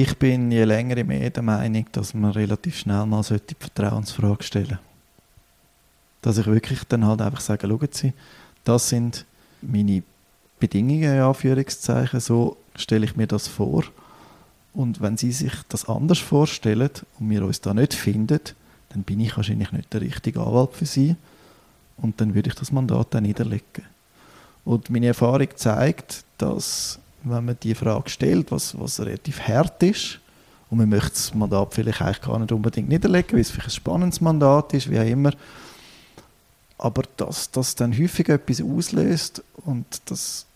Ich bin je länger je mehr der Meinung, dass man relativ schnell mal die Vertrauensfrage stellen sollte. Dass ich wirklich dann halt einfach sage, schauen Sie, das sind meine Bedingungen, in Anführungszeichen, so stelle ich mir das vor. Und wenn Sie sich das anders vorstellen und wir uns da nicht finden, dann bin ich wahrscheinlich nicht der richtige Anwalt für Sie. Und dann würde ich das Mandat dann niederlegen. Und meine Erfahrung zeigt, dass wenn man die Frage stellt, was, was relativ hart ist, und man möchte das Mandat vielleicht eigentlich gar nicht unbedingt niederlegen, weil es vielleicht ein spannendes Mandat ist, wie auch immer, aber dass das dann häufig etwas auslöst und dass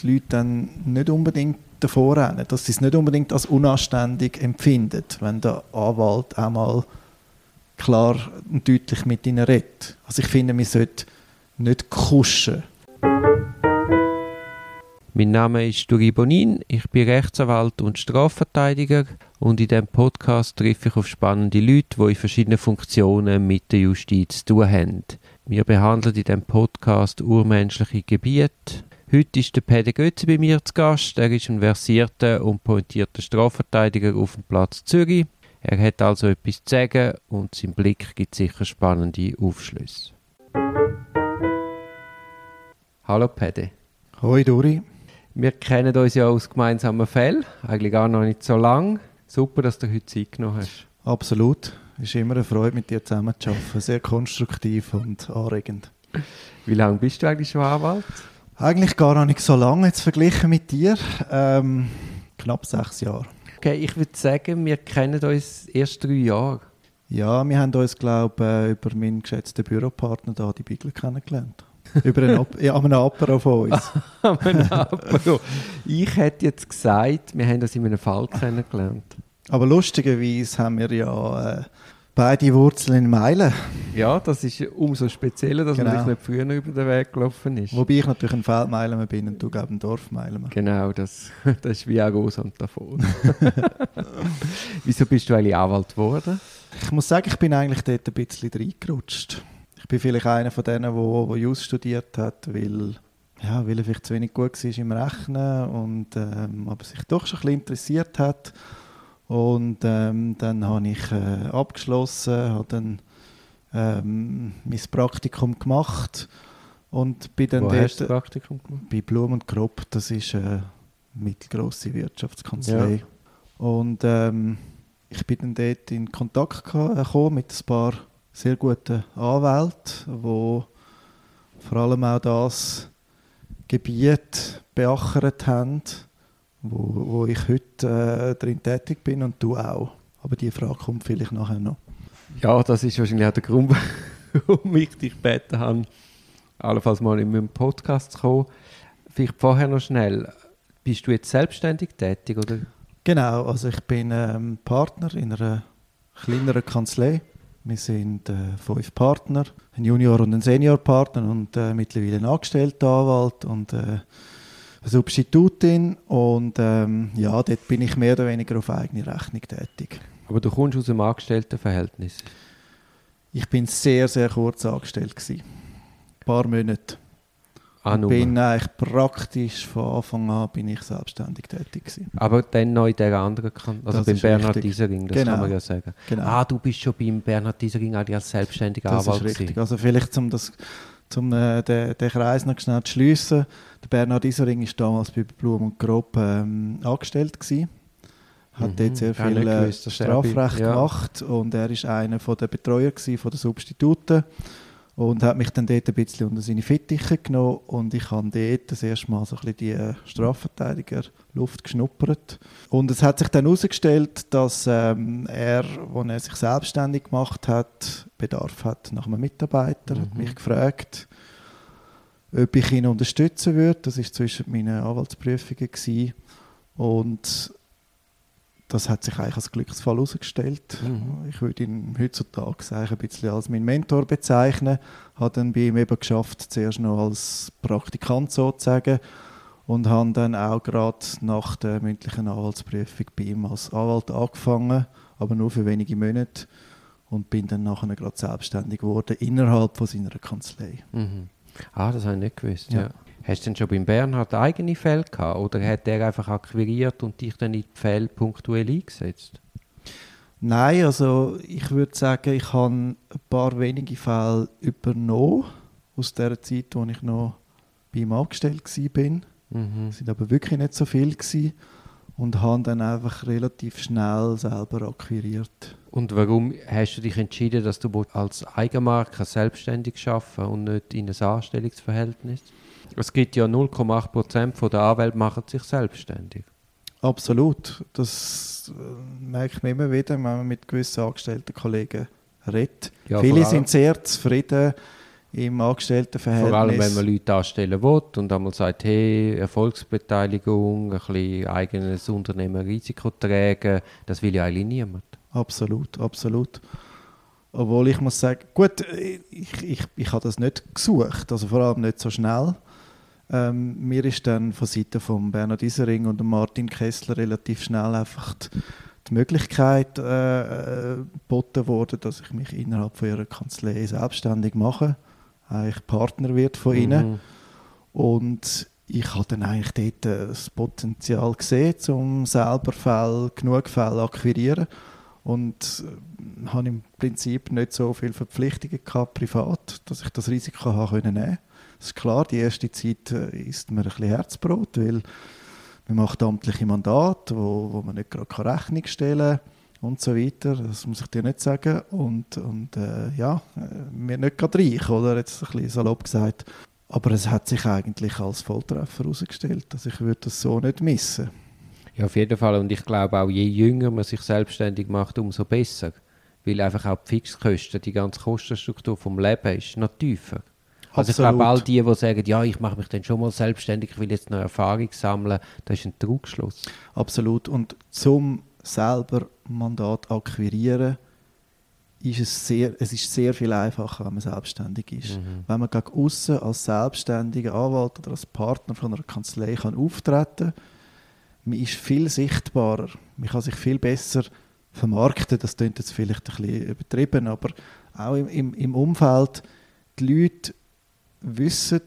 die Leute dann nicht unbedingt davor rennen, dass sie es nicht unbedingt als unanständig empfinden, wenn der Anwalt einmal klar und deutlich mit ihnen redet. Also ich finde, man sollte nicht kuschen. Mein Name ist Duri Bonin, ich bin Rechtsanwalt und Strafverteidiger und in diesem Podcast treffe ich auf spannende Leute, die in verschiedenen Funktionen mit der Justiz zu tun haben. Wir behandeln in diesem Podcast urmenschliche Gebiete. Heute ist der Pede Götze bei mir zu Gast. Er ist ein versierter und pointierter Strafverteidiger auf dem Platz Zürich. Er hat also etwas zu sagen und sein Blick gibt sicher spannende Aufschlüsse. Hallo Pede. Hoi Duri. Wir kennen uns ja aus gemeinsamen Fällen, eigentlich gar noch nicht so lange. Super, dass du heute Zeit genommen hast. Absolut. Es ist immer eine Freude, mit dir zusammen zu arbeiten. Sehr konstruktiv und anregend. Wie lange bist du eigentlich schon Anwalt? Eigentlich gar noch nicht so lange, jetzt verglichen mit dir. Ähm, knapp sechs Jahre. Okay, ich würde sagen, wir kennen uns erst drei Jahre. Ja, wir haben uns, glaube ich, äh, über meinen geschätzten Büropartner da, die Bigler, kennengelernt. Über einen, ja, einem Apero von uns. Apero. Ich hätte jetzt gesagt, wir haben das in einem Fall kennengelernt. Aber lustigerweise haben wir ja äh, beide Wurzeln in Meilen. Ja, das ist umso spezieller, dass genau. man sich nicht früher über den Weg gelaufen ist. Wobei ich natürlich ein Feldmeilen bin und du glaube ein Dorfmeilen. Genau, das, das ist wie auch groß und davon. Wieso bist du eigentlich Anwalt geworden? Ich muss sagen, ich bin eigentlich dort ein bisschen reingerutscht. Ich bin vielleicht einer von denen, der Jus studiert hat, weil, ja, weil er vielleicht zu wenig gut war im Rechnen und ähm, aber sich doch schon ein bisschen interessiert hat. Und ähm, dann habe ich äh, abgeschlossen, habe dann ähm, mein Praktikum gemacht und bin dann Wo dort, hast du Praktikum gemacht? bei Blum und Kropp, das ist eine mittelgroße Wirtschaftskanzlei. Ja. Und ähm, ich bin dann dort in Kontakt gekommen mit ein paar sehr guten Anwälten, wo vor allem auch das Gebiet beachert haben, wo, wo ich heute äh, drin tätig bin und du auch. Aber die Frage kommt vielleicht nachher noch. Ja, das ist wahrscheinlich auch der Grund, warum ich dich gebeten habe, allenfalls mal in meinem Podcast zu kommen. Vielleicht vorher noch schnell. Bist du jetzt selbstständig tätig, oder? Genau, also ich bin ähm, Partner in einer kleineren Kanzlei wir sind äh, fünf Partner, ein Junior- und ein Seniorpartner und äh, mittlerweile ein angestellter Anwalt und äh, eine Substitutin. Und ähm, ja, dort bin ich mehr oder weniger auf eigene Rechnung tätig. Aber du kommst aus einem Angestelltenverhältnis? Ich bin sehr, sehr kurz angestellt. Gewesen. Ein paar Monate. Ah, bin eigentlich praktisch von Anfang an bin ich selbstständig tätig gewesen. Aber dann noch in der anderen Kanzlei, also das beim Bernhard richtig. Diesering, das genau. kann man ja sagen. Genau. Ah, du bist schon beim Bernhard Diesering als selbstständiger das Anwalt ist richtig. Also vielleicht zum das zum äh, den, den Kreis noch schnell zu schliessen. Der Bernhard Isering war damals bei Blum und Grob ähm, angestellt gewesen. Hat mhm, dort sehr viel äh, Strafrecht ja. gemacht und er war einer der Betreuer von der Substituten und hat mich dann dort ein bisschen unter seine Fittiche genommen und ich habe dort das erste Mal so ein bisschen die äh, Strafverteidiger-Luft geschnuppert. Und es hat sich dann herausgestellt, dass ähm, er, als er sich selbstständig gemacht hat, Bedarf hat nach einem Mitarbeiter, mhm. hat mich gefragt, ob ich ihn unterstützen würde. Das war zwischen meinen Anwaltsprüfungen. Gewesen. Und das hat sich eigentlich als Glücksfall herausgestellt. Mhm. Ich würde ihn heutzutage ein bisschen als meinen Mentor bezeichnen. Habe dann bei ihm eben geschafft, zuerst noch als Praktikant sozusagen und habe dann auch gerade nach der mündlichen Anwaltsprüfung bei ihm als Anwalt angefangen, aber nur für wenige Monate und bin dann nachher gerade selbstständig geworden innerhalb von seiner Kanzlei. Mhm. Ah, das habe ich nicht gewusst. Ja. ja. Hast du denn schon beim Bernhard eigene Fälle gehabt oder hat er einfach akquiriert und dich dann in die Fälle punktuell eingesetzt? Nein, also ich würde sagen, ich habe ein paar wenige Fälle übernommen aus der Zeit, wo ich noch bei ihm angestellt war. Mhm. Es waren aber wirklich nicht so viele gewesen und habe dann einfach relativ schnell selber akquiriert. Und warum hast du dich entschieden, dass du als Eigenmarke selbstständig arbeiten und nicht in ein Anstellungsverhältnis? Es gibt ja 0,8 Prozent der Anwälte machen sich selbstständig. Absolut. Das äh, merkt man immer wieder, wenn man mit gewissen angestellten Kollegen redet. Ja, Viele sind sehr zufrieden im Angestelltenverhältnis. Vor allem, wenn man Leute anstellen will und einmal sagt, hey, Erfolgsbeteiligung, ein bisschen eigenes Unternehmen Risiko tragen, das will ja eigentlich niemand. Absolut, absolut. Obwohl ich muss sagen, gut, ich, ich, ich habe das nicht gesucht, also vor allem nicht so schnell. Ähm, mir ist dann von Seiten von Bernhard Isering und Martin Kessler relativ schnell einfach die, die Möglichkeit äh, geboten worden, dass ich mich innerhalb von ihrer Kanzlei selbstständig mache eigentlich Partner wird von ihnen. Mhm. Und ich habe dann eigentlich dort äh, das Potenzial gesehen, um selber Fälle, genug Fälle akquirieren und äh, habe im Prinzip nicht so viele Verpflichtungen gehabt, privat, dass ich das Risiko habe können nehmen. Ist klar, die erste Zeit äh, ist mir ein bisschen Herzbrot, weil man macht amtliche Mandate, wo, wo man nicht gerade Rechnung stellen kann und so weiter. Das muss ich dir nicht sagen. Und, und äh, ja, äh, wir nicht gerade reich, oder? Jetzt ein bisschen salopp gesagt. Aber es hat sich eigentlich als Volltreffer herausgestellt. Also ich würde das so nicht missen. Ja, auf jeden Fall. Und ich glaube auch, je jünger man sich selbstständig macht, umso besser. Weil einfach auch die Fixkosten, die ganze Kostenstruktur vom Leben ist noch tiefer. Also ich glaube, all die, die sagen, ja, ich mache mich dann schon mal selbstständig, ich will jetzt noch Erfahrung sammeln, das ist ein Trugschluss. Absolut. Und zum selber Mandat akquirieren, ist es, sehr, es ist sehr viel einfacher, wenn man selbstständig ist. Mhm. Wenn man gegen außen als selbstständiger Anwalt oder als Partner von einer Kanzlei kann auftreten man ist viel sichtbarer, man kann sich viel besser vermarkten, das klingt jetzt vielleicht ein bisschen übertrieben, aber auch im, im, im Umfeld, die Leute wissen,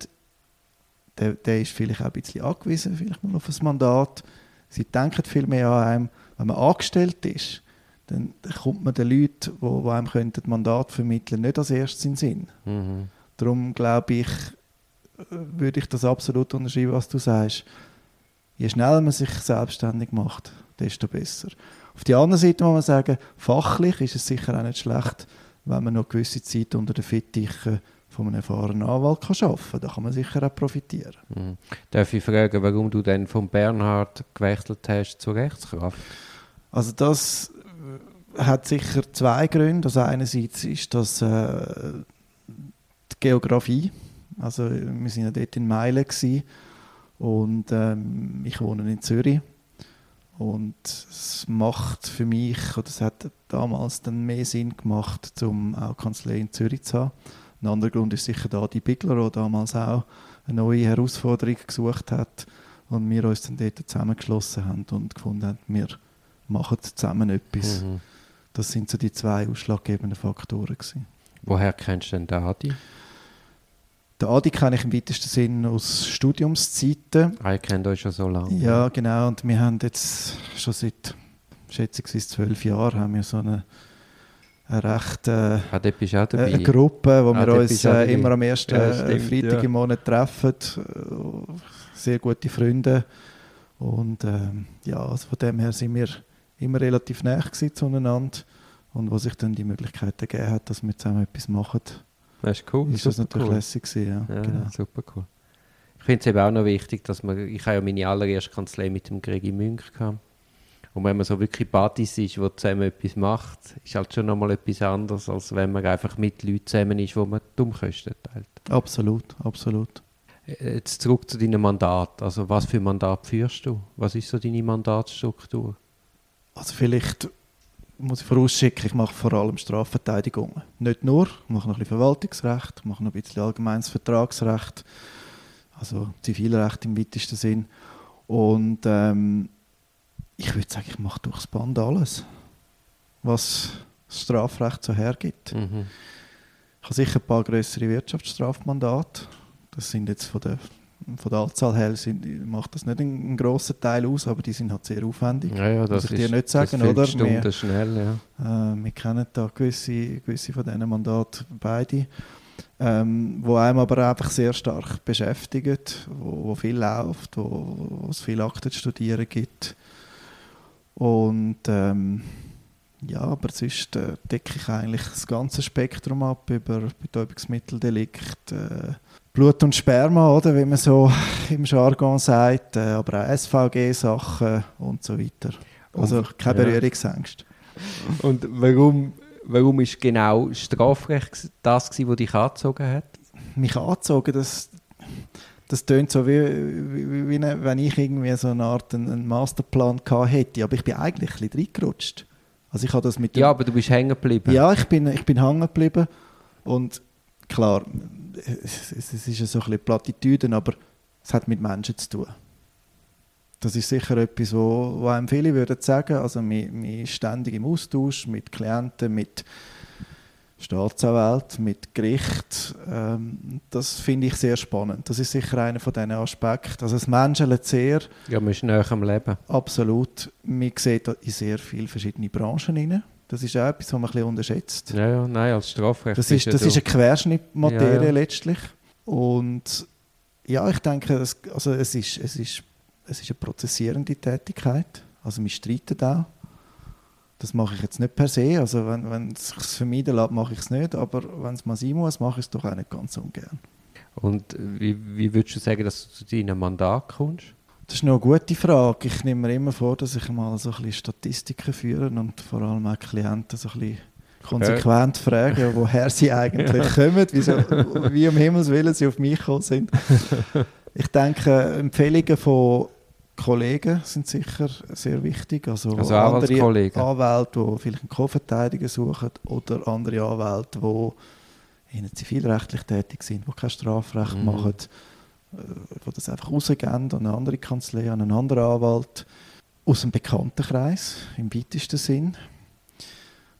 der, der ist vielleicht auch ein bisschen angewiesen, vielleicht mal auf ein Mandat, sie denken viel mehr an einem, wenn man angestellt ist, dann kommt man den Leuten, die, die einem könnten Mandat vermitteln nicht als erstes in den Sinn. Mhm. Darum glaube ich, würde ich das absolut unterschreiben, was du sagst. Je schneller man sich selbstständig macht, desto besser. Auf der anderen Seite muss man sagen, fachlich ist es sicher auch nicht schlecht, wenn man noch gewisse Zeit unter den Fittichen von einem erfahrenen Anwalt kann arbeiten kann. Da kann man sicher auch profitieren. Mhm. Darf ich fragen, warum du dann von Bernhard gewechselt hast zur Rechtskraft? Also das äh, hat sicher zwei Gründe. Also einerseits ist das äh, die Geografie. Also wir sind ja dort in Meilen gewesen, und ähm, ich wohne in Zürich. Und es macht für mich, oder es hat damals dann mehr Sinn gemacht, um auch Kanzlei in Zürich zu haben. Ein anderer Grund ist sicher da die Bigler, der damals auch eine neue Herausforderung gesucht hat und wir uns dann dort zusammengeschlossen haben und gefunden haben, wir machen zusammen etwas. Mhm. Das sind so die zwei ausschlaggebenden Faktoren. Gewesen. Woher kennst du denn den Adi? Den Adi kenne ich im weitesten Sinn aus Studiumszeiten. Ah, ihr kennt euch schon so lange. Ja, genau. Und wir haben jetzt schon seit, schätzungsweise zwölf Jahren, haben wir so eine eine recht äh, ah, eine Gruppe, wo ah, wir uns äh, immer am ersten ja, stimmt, Freitag ja. im Monat treffen. Äh, sehr gute Freunde. Und ähm, ja, also von dem her sind wir immer relativ nah zueinander. Und wo sich dann die Möglichkeit gegeben hat, dass wir zusammen etwas machen, das ist cool. ist das natürlich cool. lässig gewesen, ja. ja genau. Super cool. Ich finde es eben auch noch wichtig, dass man, ich habe ja meine allererste Kanzlei mit dem Gregi Münch gehabt. Und wenn man so wirklich Buddies ist, die zusammen etwas macht, ist halt schon nochmal etwas anderes, als wenn man einfach mit Leuten zusammen ist, wo man die Umkosten teilt. Absolut, absolut. Jetzt zurück zu deinem Mandat. Also was für Mandat führst du? Was ist so deine Mandatsstruktur? Also vielleicht muss ich vorausschicken, ich mache vor allem Strafverteidigung. Nicht nur, ich mache noch ein bisschen Verwaltungsrecht, mache noch ein bisschen allgemeines Vertragsrecht, also Zivilrecht im weitesten Sinn. Und ähm, ich würde sagen, ich mache durchs Band alles, was das Strafrecht so hergibt. Mhm. Ich habe sicher ein paar größere Wirtschaftsstrafmandate. Das sind jetzt von den von der Anzahl her sind, macht das nicht einen, einen grossen Teil aus, aber die sind halt sehr aufwendig. Ja, ja, das Muss ich ist, dir nicht sagen, oder? Stunden Wir- schnell, ja. Äh, wir kennen da gewisse, gewisse von diesen Mandaten beide, ähm, wo einem aber einfach sehr stark beschäftigt, wo, wo viel läuft, wo, wo es viele Akten zu studieren gibt. Und ähm, ja, aber sonst äh, decke ich eigentlich das ganze Spektrum ab über Betäubungsmitteldelikt, äh, Blut und Sperma, oder, wie man so im Jargon sagt, äh, aber auch SVG-Sachen und so weiter. Also keine Ja. Berührungsängste. Und warum, warum ist genau Strafrecht das, was dich angezogen hat? mich angezogen, das, das tönt so, wie, wie, wie wenn ich irgendwie so eine Art einen, Masterplan gehabt hätte. Aber ich bin eigentlich ein bisschen reingerutscht. Also ich habe das mit Ja, aber du bist hängen geblieben. ja, ich bin, ich bin hängen geblieben. Und klar, es, es ist ja so ein bisschen Plattitüden, aber es hat mit Menschen zu tun. Das ist sicher etwas, wo, wo einem viele würden sagen. Also wir, wir ständig im Austausch mit Klienten, mit Staatsanwälten, mit Gericht. Ähm, das finde ich sehr spannend. Das ist sicher einer von diesen Aspekten. Also das Menschen sehr Ja, man ist näher am Leben. absolut. Man sieht da in sehr viele verschiedene Branchen rein. Das ist auch etwas, was man ein bisschen unterschätzt. Ja, ja, nein, als Strafrecht Das ist, das ist eine Querschnittmaterie Ja, ja. letztlich. Und ja, ich denke, es, also es, ist, es, ist, es ist eine prozessierende Tätigkeit. Also wir streiten auch. Das mache ich jetzt nicht per se. Also wenn, wenn es sich vermeiden lässt, mache ich es nicht. Aber wenn es mal sein muss, mache ich es doch auch nicht ganz ungern. Und wie, wie würdest du sagen, dass du zu deinem Mandat kommst? Das ist noch eine gute Frage. Ich nehme mir immer vor, dass ich mal so ein bisschen Statistiken führe und vor allem auch Klienten so ein bisschen konsequent frage, woher sie eigentlich kommen, wieso, wie um Himmels Willen sie auf mich gekommen sind. Ich denke, Empfehlungen von Kollegen sind sicher sehr wichtig. Also, Also andere Anwaltskollegen. Anwälte, die vielleicht einen Co-Verteidiger suchen oder andere Anwälte, die in zivilrechtlich tätig sind, die kein Strafrecht Mhm. machen, äh, die das einfach rausgeben an eine andere Kanzlei, an einen anderen Anwalt. Aus dem Bekanntenkreis, im weitesten Sinn.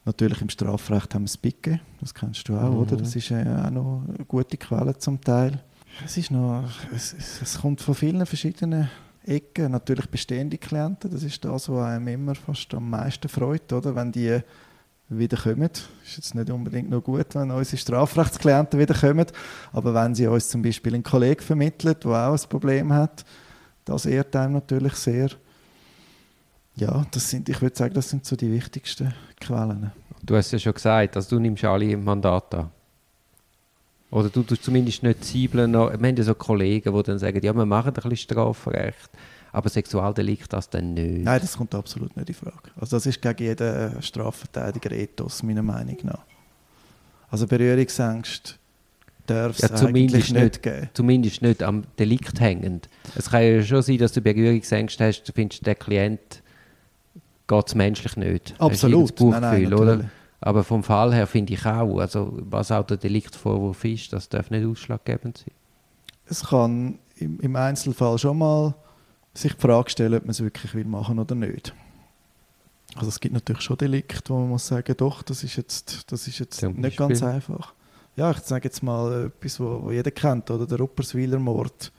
Natürlich im Strafrecht haben wir das BICE, das kennst du auch, Mhm. oder? Das ist äh, auch noch eine gute Quelle zum Teil. Es, ist noch, es, es kommt von vielen verschiedenen Ecken. Natürlich bestehende Klienten, das ist das, was einem immer fast am meisten freut, oder? Wenn die wieder kommen. Ist jetzt nicht unbedingt noch gut, wenn unsere Strafrechtsklienten wieder kommen, aber wenn sie uns zum Beispiel einen Kollegen vermittelt, der auch ein Problem hat, das ehrt einem natürlich sehr. Ja, das sind, ich würde sagen, das sind so die wichtigsten Quellen. Du hast ja schon gesagt, also du nimmst alle im Mandat an. Oder du tust zumindest nicht zwiebeln. noch- Wir haben ja so Kollegen, die dann sagen, ja, wir machen ein bisschen Strafrecht, aber Sexualdelikt das dann nicht. Nein, das kommt absolut nicht in Frage. Also das ist gegen jeden Strafverteidiger Ethos, meiner Meinung nach. Also Berührungsängste darf es Ja, zumindest eigentlich nicht, nicht. geben. Zumindest nicht am Delikt hängend. Es kann ja schon sein, dass du Berührungsängste hast, du findest, der Klient geht es menschlich nicht. Absolut. irgendein Bauchgefühl, oder? Aber vom Fall her finde ich auch, also was auch der Deliktvorwurf ist, das darf nicht ausschlaggebend sein. Es kann im, im Einzelfall schon mal sich die Frage stellen, ob man es wirklich will machen oder nicht. Also es gibt natürlich schon Delikte, wo man muss sagen, doch, das ist jetzt, das ist jetzt Zum nicht Beispiel? ganz einfach. Ja, ich sage jetzt mal etwas, wo, wo jeder kennt, oder der Rupperswiler Mord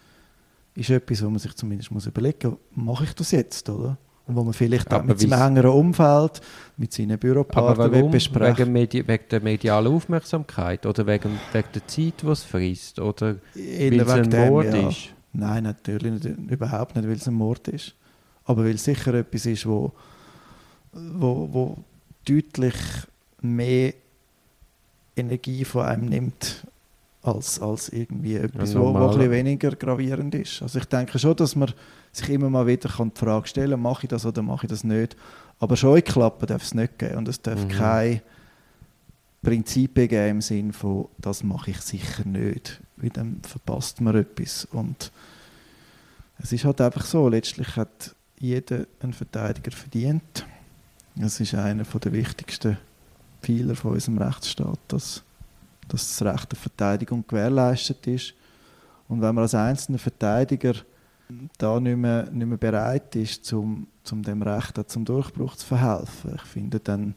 ist etwas, wo man sich zumindest muss überlegen muss, mache ich das jetzt, oder? Und wo man vielleicht auch mit seinem engeren Umfeld, mit seinen Büropartnern besprechen Wegen, Medi wegen der medialen Aufmerksamkeit oder wegen, wegen der Zeit, die es frisst? Oder weil es ein dem, Mord ja. ist? Nein, natürlich nicht, überhaupt nicht, weil es ein Mord ist. Aber weil es sicher etwas ist, wo, wo, wo deutlich mehr Energie von einem nimmt, als, als irgendwie etwas, wo, wo ein normal. bisschen weniger gravierend ist. Also ich denke schon, dass man sich immer mal wieder kann die Frage stellen mache ich das oder mache ich das nicht. Aber Scheuklappen darf es nicht geben und es darf Mhm. keine Prinzipien geben im Sinn von, das mache ich sicher nicht, weil dann verpasst man etwas. Und es ist halt einfach so, letztlich hat jeder einen Verteidiger verdient. Das ist einer der wichtigsten Pfeiler von unserem Rechtsstaat, dass, dass das Recht auf Verteidigung gewährleistet ist. Und wenn man als einzelner Verteidiger da nicht mehr, nicht mehr bereit ist, zum, zum dem Recht zum Durchbruch zu verhelfen, ich finde, dann,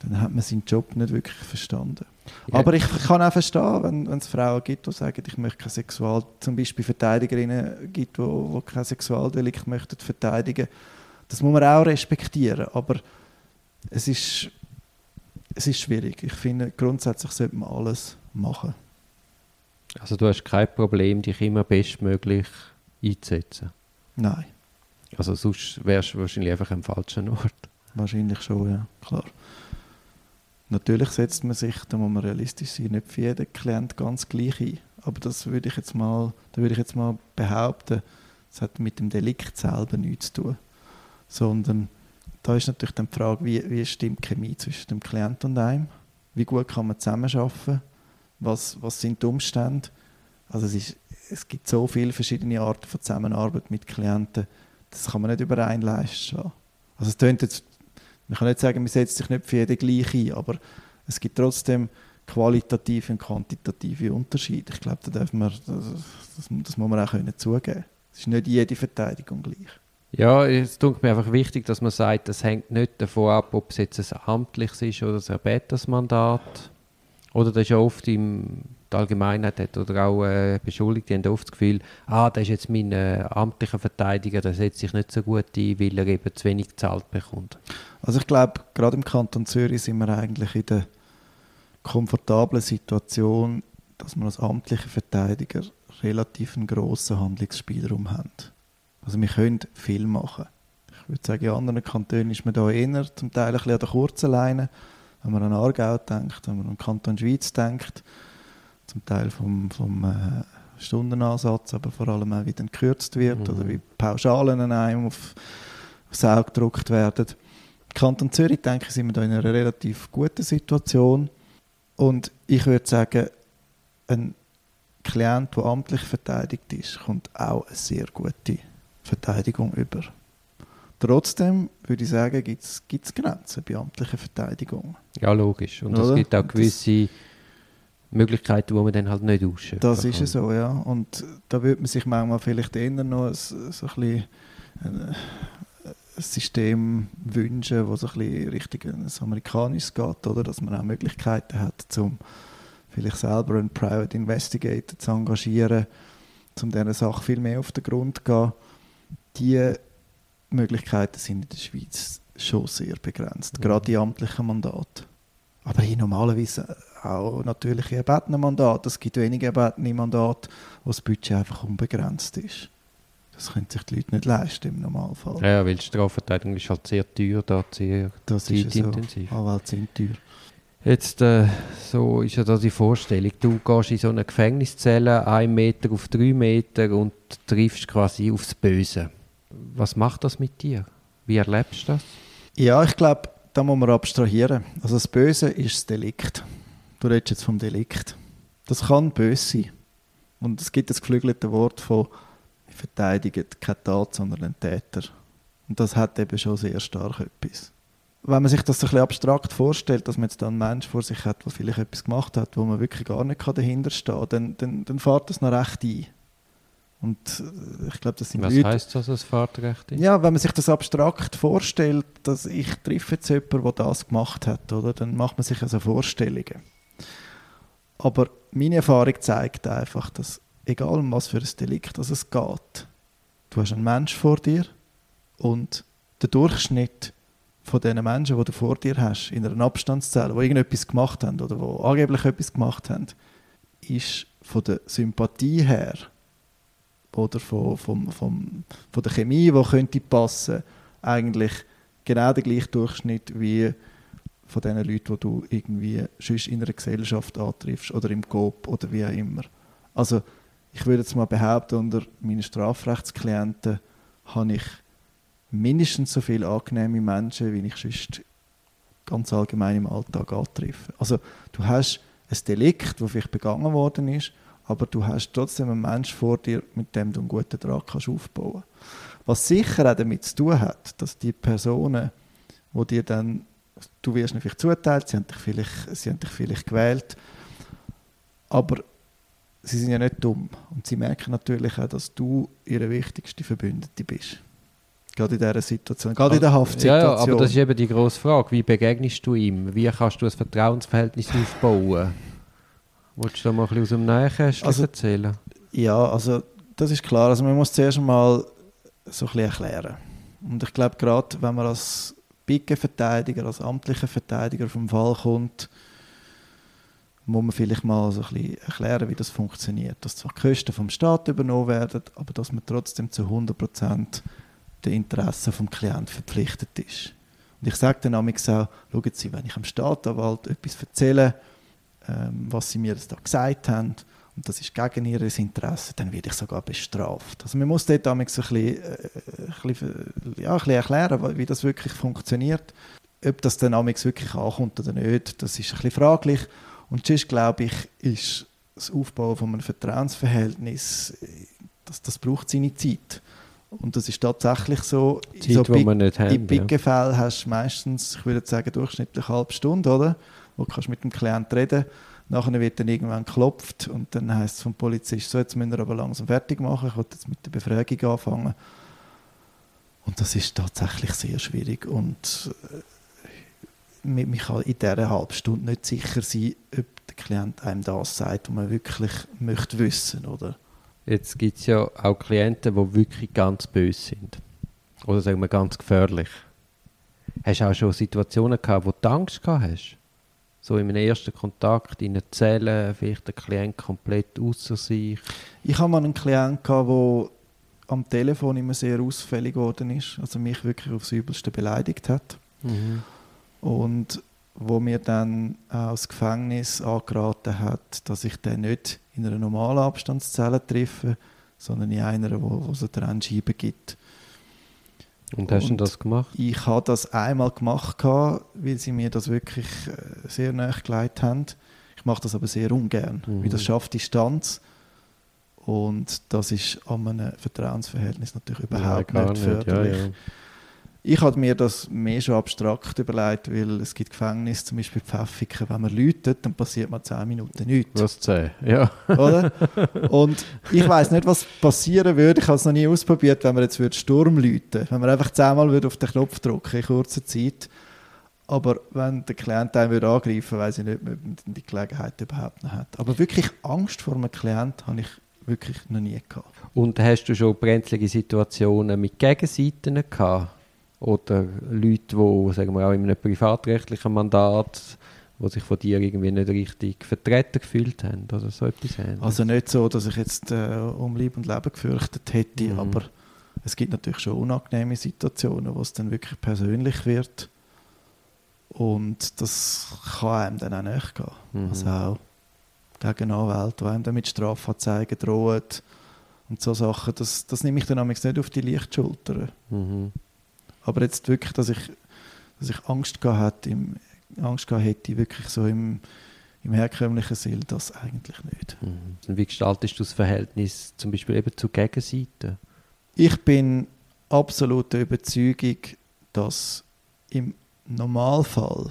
dann hat man seinen Job nicht wirklich verstanden. Ja. Aber ich kann auch verstehen, wenn, wenn es Frauen gibt, die sagen, ich möchte kein Sexual, zum Beispiel Verteidigerinnen gibt, die, die kein Sexualdelikt möchten verteidigen. Das muss man auch respektieren, aber es ist, es ist schwierig. Ich finde, grundsätzlich sollte man alles machen. Also du hast kein Problem, dich immer bestmöglich einzusetzen? Nein. Also sonst wärst du wahrscheinlich einfach am falschen Ort. Wahrscheinlich schon, ja, klar. Natürlich setzt man sich, da muss man realistisch sein, nicht für jeden Klient ganz gleich ein. Aber das würde ich jetzt mal, da würde ich jetzt mal behaupten, das hat mit dem Delikt selber nichts zu tun. Sondern da ist natürlich dann die Frage, wie, wie stimmt die Chemie zwischen dem Klient und einem? Wie gut kann man zusammenarbeiten? Was, was sind die Umstände? Also es, ist, es gibt so viele verschiedene Arten von Zusammenarbeit mit Klienten, das kann man nicht über einen leisten. Also es jetzt man kann nicht sagen, man setzt sich nicht für jeden gleich ein, aber es gibt trotzdem qualitative und quantitative Unterschiede. Ich glaube, da man, das, das, das muss man auch können zugeben. Es ist nicht jede Verteidigung gleich. Ja, es tut mir einfach wichtig, dass man sagt, das hängt nicht davon ab, ob es jetzt ein amtliches ist oder ein Bettesmandat. Oder das ist ja oft im die Allgemeinheit hat oder auch äh, Beschuldigte haben oft das Gefühl, ah, das ist jetzt mein äh, amtlicher Verteidiger, der setzt sich nicht so gut ein, weil er eben zu wenig gezahlt bekommt. Also ich glaube, gerade im Kanton Zürich sind wir eigentlich in der komfortablen Situation, dass wir als amtliche Verteidiger relativ einen grossen Handlungsspielraum haben. Also wir können viel machen. Ich würde sagen, in anderen Kantonen ist man da eher zum Teil ein bisschen an der kurzen Leine. Wenn man an Aargau denkt, wenn man an Kanton Schweiz denkt, zum Teil vom, vom äh, Stundenansatz, aber vor allem auch wie dann gekürzt wird mhm. oder wie Pauschalen an einem auf, aufs Auge gedruckt werden. Kanton Zürich, denke ich, sind wir da in einer relativ guten Situation. Und ich würde sagen, ein Klient, der amtlich verteidigt ist, kommt auch eine sehr gute Verteidigung über. Trotzdem würde ich sagen, gibt es Grenzen bei amtlicher Verteidigung. Ja, logisch. Und es gibt auch gewisse Möglichkeiten, die man dann halt nicht ausschöpfen Das ist so, ja. Und da würde man sich manchmal vielleicht eher noch so ein bisschen äh, ein System wünschen, das so ein bisschen Richtung ein amerikanisches geht, oder? Dass man auch Möglichkeiten hat, um vielleicht selber einen Private Investigator zu engagieren, um dieser Sache viel mehr auf den Grund zu gehen. Diese Möglichkeiten sind in der Schweiz schon sehr begrenzt, mhm. gerade die amtlichen Mandate. Aber hier normalerweise auch natürlich erbetene Mandate. Es gibt wenige Mandate, wo das Budget einfach unbegrenzt ist. Das können sich die Leute nicht leisten im Normalfall. Ja, weil die Strafverteidigung ist halt sehr teuer, da sehr das zeitintensiv. So. Anwälte sind teuer. Jetzt, äh, so ist ja da die Vorstellung, du gehst in so eine Gefängniszelle, ein Meter auf drei Meter und triffst quasi aufs Böse. Was macht das mit dir? Wie erlebst du das? Ja, ich glaube, da muss man abstrahieren. Also das Böse ist das Delikt. Du redest jetzt vom Delikt. Das kann böse sein. Und es gibt das geflügelte Wort von wir verteidigen keine Tat, sondern einen Täter. Und das hat eben schon sehr stark etwas. Wenn man sich das ein bisschen abstrakt vorstellt, dass man jetzt da einen Mensch vor sich hat, der vielleicht etwas gemacht hat, wo man wirklich gar nicht dahinter stehen kann, dann, dann, dann fährt das noch recht ein. Und äh, ich glaube, das sind Was Leute, heisst das, als Fahrtrecht ist? Ja, wenn man sich das abstrakt vorstellt, dass ich treffe jetzt jemanden, der das gemacht hat, oder, dann macht man sich also Vorstellungen. Aber meine Erfahrung zeigt einfach, dass egal um was für ein Delikt es geht, du hast einen Mensch vor dir und der Durchschnitt von den Menschen, die du vor dir hast, in einer Abstandszelle, die irgendetwas gemacht haben oder die angeblich etwas gemacht haben, ist von der Sympathie her oder von, von, von, von der Chemie, die könnte passen, eigentlich genau der gleiche Durchschnitt wie von den Leuten, die du irgendwie sonst in einer Gesellschaft antriffst oder im Coop oder wie auch immer. Also ich würde jetzt mal behaupten, unter meinen Strafrechtsklienten habe ich mindestens so viele angenehme Menschen, wie ich sonst ganz allgemein im Alltag antreffe. Also du hast ein Delikt, das vielleicht begangen worden ist, aber du hast trotzdem einen Menschen vor dir, mit dem du einen guten Draht kannst aufbauen Was sicher auch damit zu tun hat, dass die Personen, die dir dann du wirst vielleicht zuteilt, sie haben, dich vielleicht, sie haben dich vielleicht gewählt, aber sie sind ja nicht dumm und sie merken natürlich auch, dass du ihre wichtigste Verbündete bist. Gerade in dieser Situation, gerade in der Haftsituation. Ja, ja, aber das ist eben die grosse Frage. Wie begegnest du ihm? Wie kannst du ein Vertrauensverhältnis aufbauen? Wolltest du da mal ein bisschen aus dem Nähkästchen also, erzählen? Ja, also das ist klar. Also man muss zuerst mal so ein bisschen erklären. Und ich glaube, gerade wenn man als Pickenverteidiger, als amtlicher Verteidiger vom Fall kommt, muss man vielleicht mal so ein bisschen erklären, wie das funktioniert. Dass zwar die Kosten vom Staat übernommen werden, aber dass man trotzdem zu 100% den Interessen vom Klienten verpflichtet ist. Und ich sage dann auch, schauen Sie, wenn ich am Staatsanwalt etwas erzähle, ähm, was Sie mir da gesagt haben, und das ist gegen ihr Interesse, dann werde ich sogar bestraft. Also man muss dort so ein bisschen, äh, ein bisschen, ja, ein bisschen erklären, wie das wirklich funktioniert. Ob das dann wirklich ankommt oder nicht, das ist ein bisschen fraglich. Und sonst, glaube ich, ist das Aufbauen von einem Vertrauensverhältnis, das, das braucht seine Zeit. Und das ist tatsächlich so. Zeit, so Big, man nicht haben, In Biggenfällen ja. hast du meistens, ich würde sagen, durchschnittlich eine halbe Stunde, oder? Wo du mit dem Klienten reden Nachher wird dann irgendwann geklopft und dann heißt es vom Polizist, so jetzt müssen wir aber langsam fertig machen, ich will jetzt mit der Befragung anfangen. Und das ist tatsächlich sehr schwierig und äh, man kann in dieser halben Stunde nicht sicher sein, ob der Klient einem das sagt, was man wirklich möchte wissen, oder? Jetzt gibt es ja auch Klienten, die wirklich ganz böse sind. Oder sagen wir ganz gefährlich. Hast du auch schon Situationen gehabt, wo du Angst gehabt hast? So in einem ersten Kontakt in erzählen, vielleicht der Klient komplett außer sich? Ich habe mal einen Klienten, der am Telefon immer sehr ausfällig geworden ist, also mich wirklich aufs Übelste beleidigt hat. Mhm. Und wo mir dann aus Gefängnis angeraten hat, dass ich den nicht in einer normalen Abstandszelle treffe, sondern in einer, wo, wo es eine Trennscheibe gibt. Und hast du das gemacht? Ich habe das einmal gemacht, weil sie mir das wirklich äh, sehr gelegt haben. Ich mache das aber sehr ungern, mhm. weil das schafft Distanz. Und das ist an einem Vertrauensverhältnis natürlich überhaupt ja, nicht förderlich. Ja, ja. Ich habe mir das mehr schon abstrakt überlegt, weil es gibt Gefängnisse, zum Beispiel Pfäffiken, wenn man läutet, dann passiert man zehn Minuten nichts. Was zehn, ja. Oder? Und ich weiß nicht, was passieren würde, ich habe es noch nie ausprobiert, wenn man jetzt würde Sturm läuten wenn man einfach zehnmal würde auf den Knopf drücken in kurzer Zeit. Aber wenn der Klient einen würde angreifen würde, weiß ich nicht, ob man die Gelegenheit überhaupt noch hat. Aber wirklich Angst vor einem Klient habe ich wirklich noch nie gehabt. Und hast du schon brenzlige Situationen mit Gegenseiten gehabt? Oder Leute, die sagen wir, auch in einem privatrechtlichen Mandat, die sich von dir irgendwie nicht richtig vertreten gefühlt haben oder so etwas haben. Also nicht so, dass ich jetzt äh, um Leben und Leben gefürchtet hätte, mhm. aber es gibt natürlich schon unangenehme Situationen, wo es dann wirklich persönlich wird. Und das kann einem dann auch nicht gehen. Mhm. Also auch gegen Anwälte, die einem dann mit Strafanzeigen drohen und so Sachen, das, das nehme ich dann nicht auf die Lichtschulter. Mhm. Aber jetzt wirklich, dass ich, dass ich Angst gehabt hätte, im, Angst gehabt hätte, wirklich so im, im herkömmlichen Sinn, das eigentlich nicht. Mhm. Und wie gestaltest du das Verhältnis zum Beispiel eben zur Gegenseite? Ich bin absolut der Überzeugung, dass im Normalfall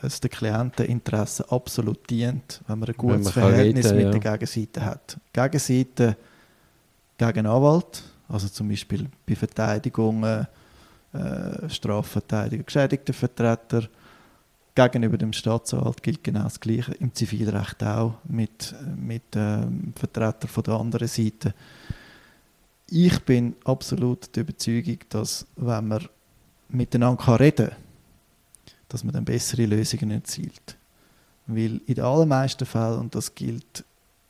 es den Klienteninteressen absolut dient, wenn man ein gutes man Verhältnis reden, mit ja. der Gegenseite hat. Gegenseite gegen Anwalt, also zum Beispiel bei Verteidigungen, äh, Strafverteidiger, geschädigter Vertreter. Gegenüber dem Staatsanwalt gilt genau das Gleiche. Im Zivilrecht auch mit, mit ähm, Vertretern von der anderen Seite. Ich bin absolut der Überzeugung, dass wenn man miteinander reden kann, dass man dann bessere Lösungen erzielt. Weil in den allermeisten Fällen, und das gilt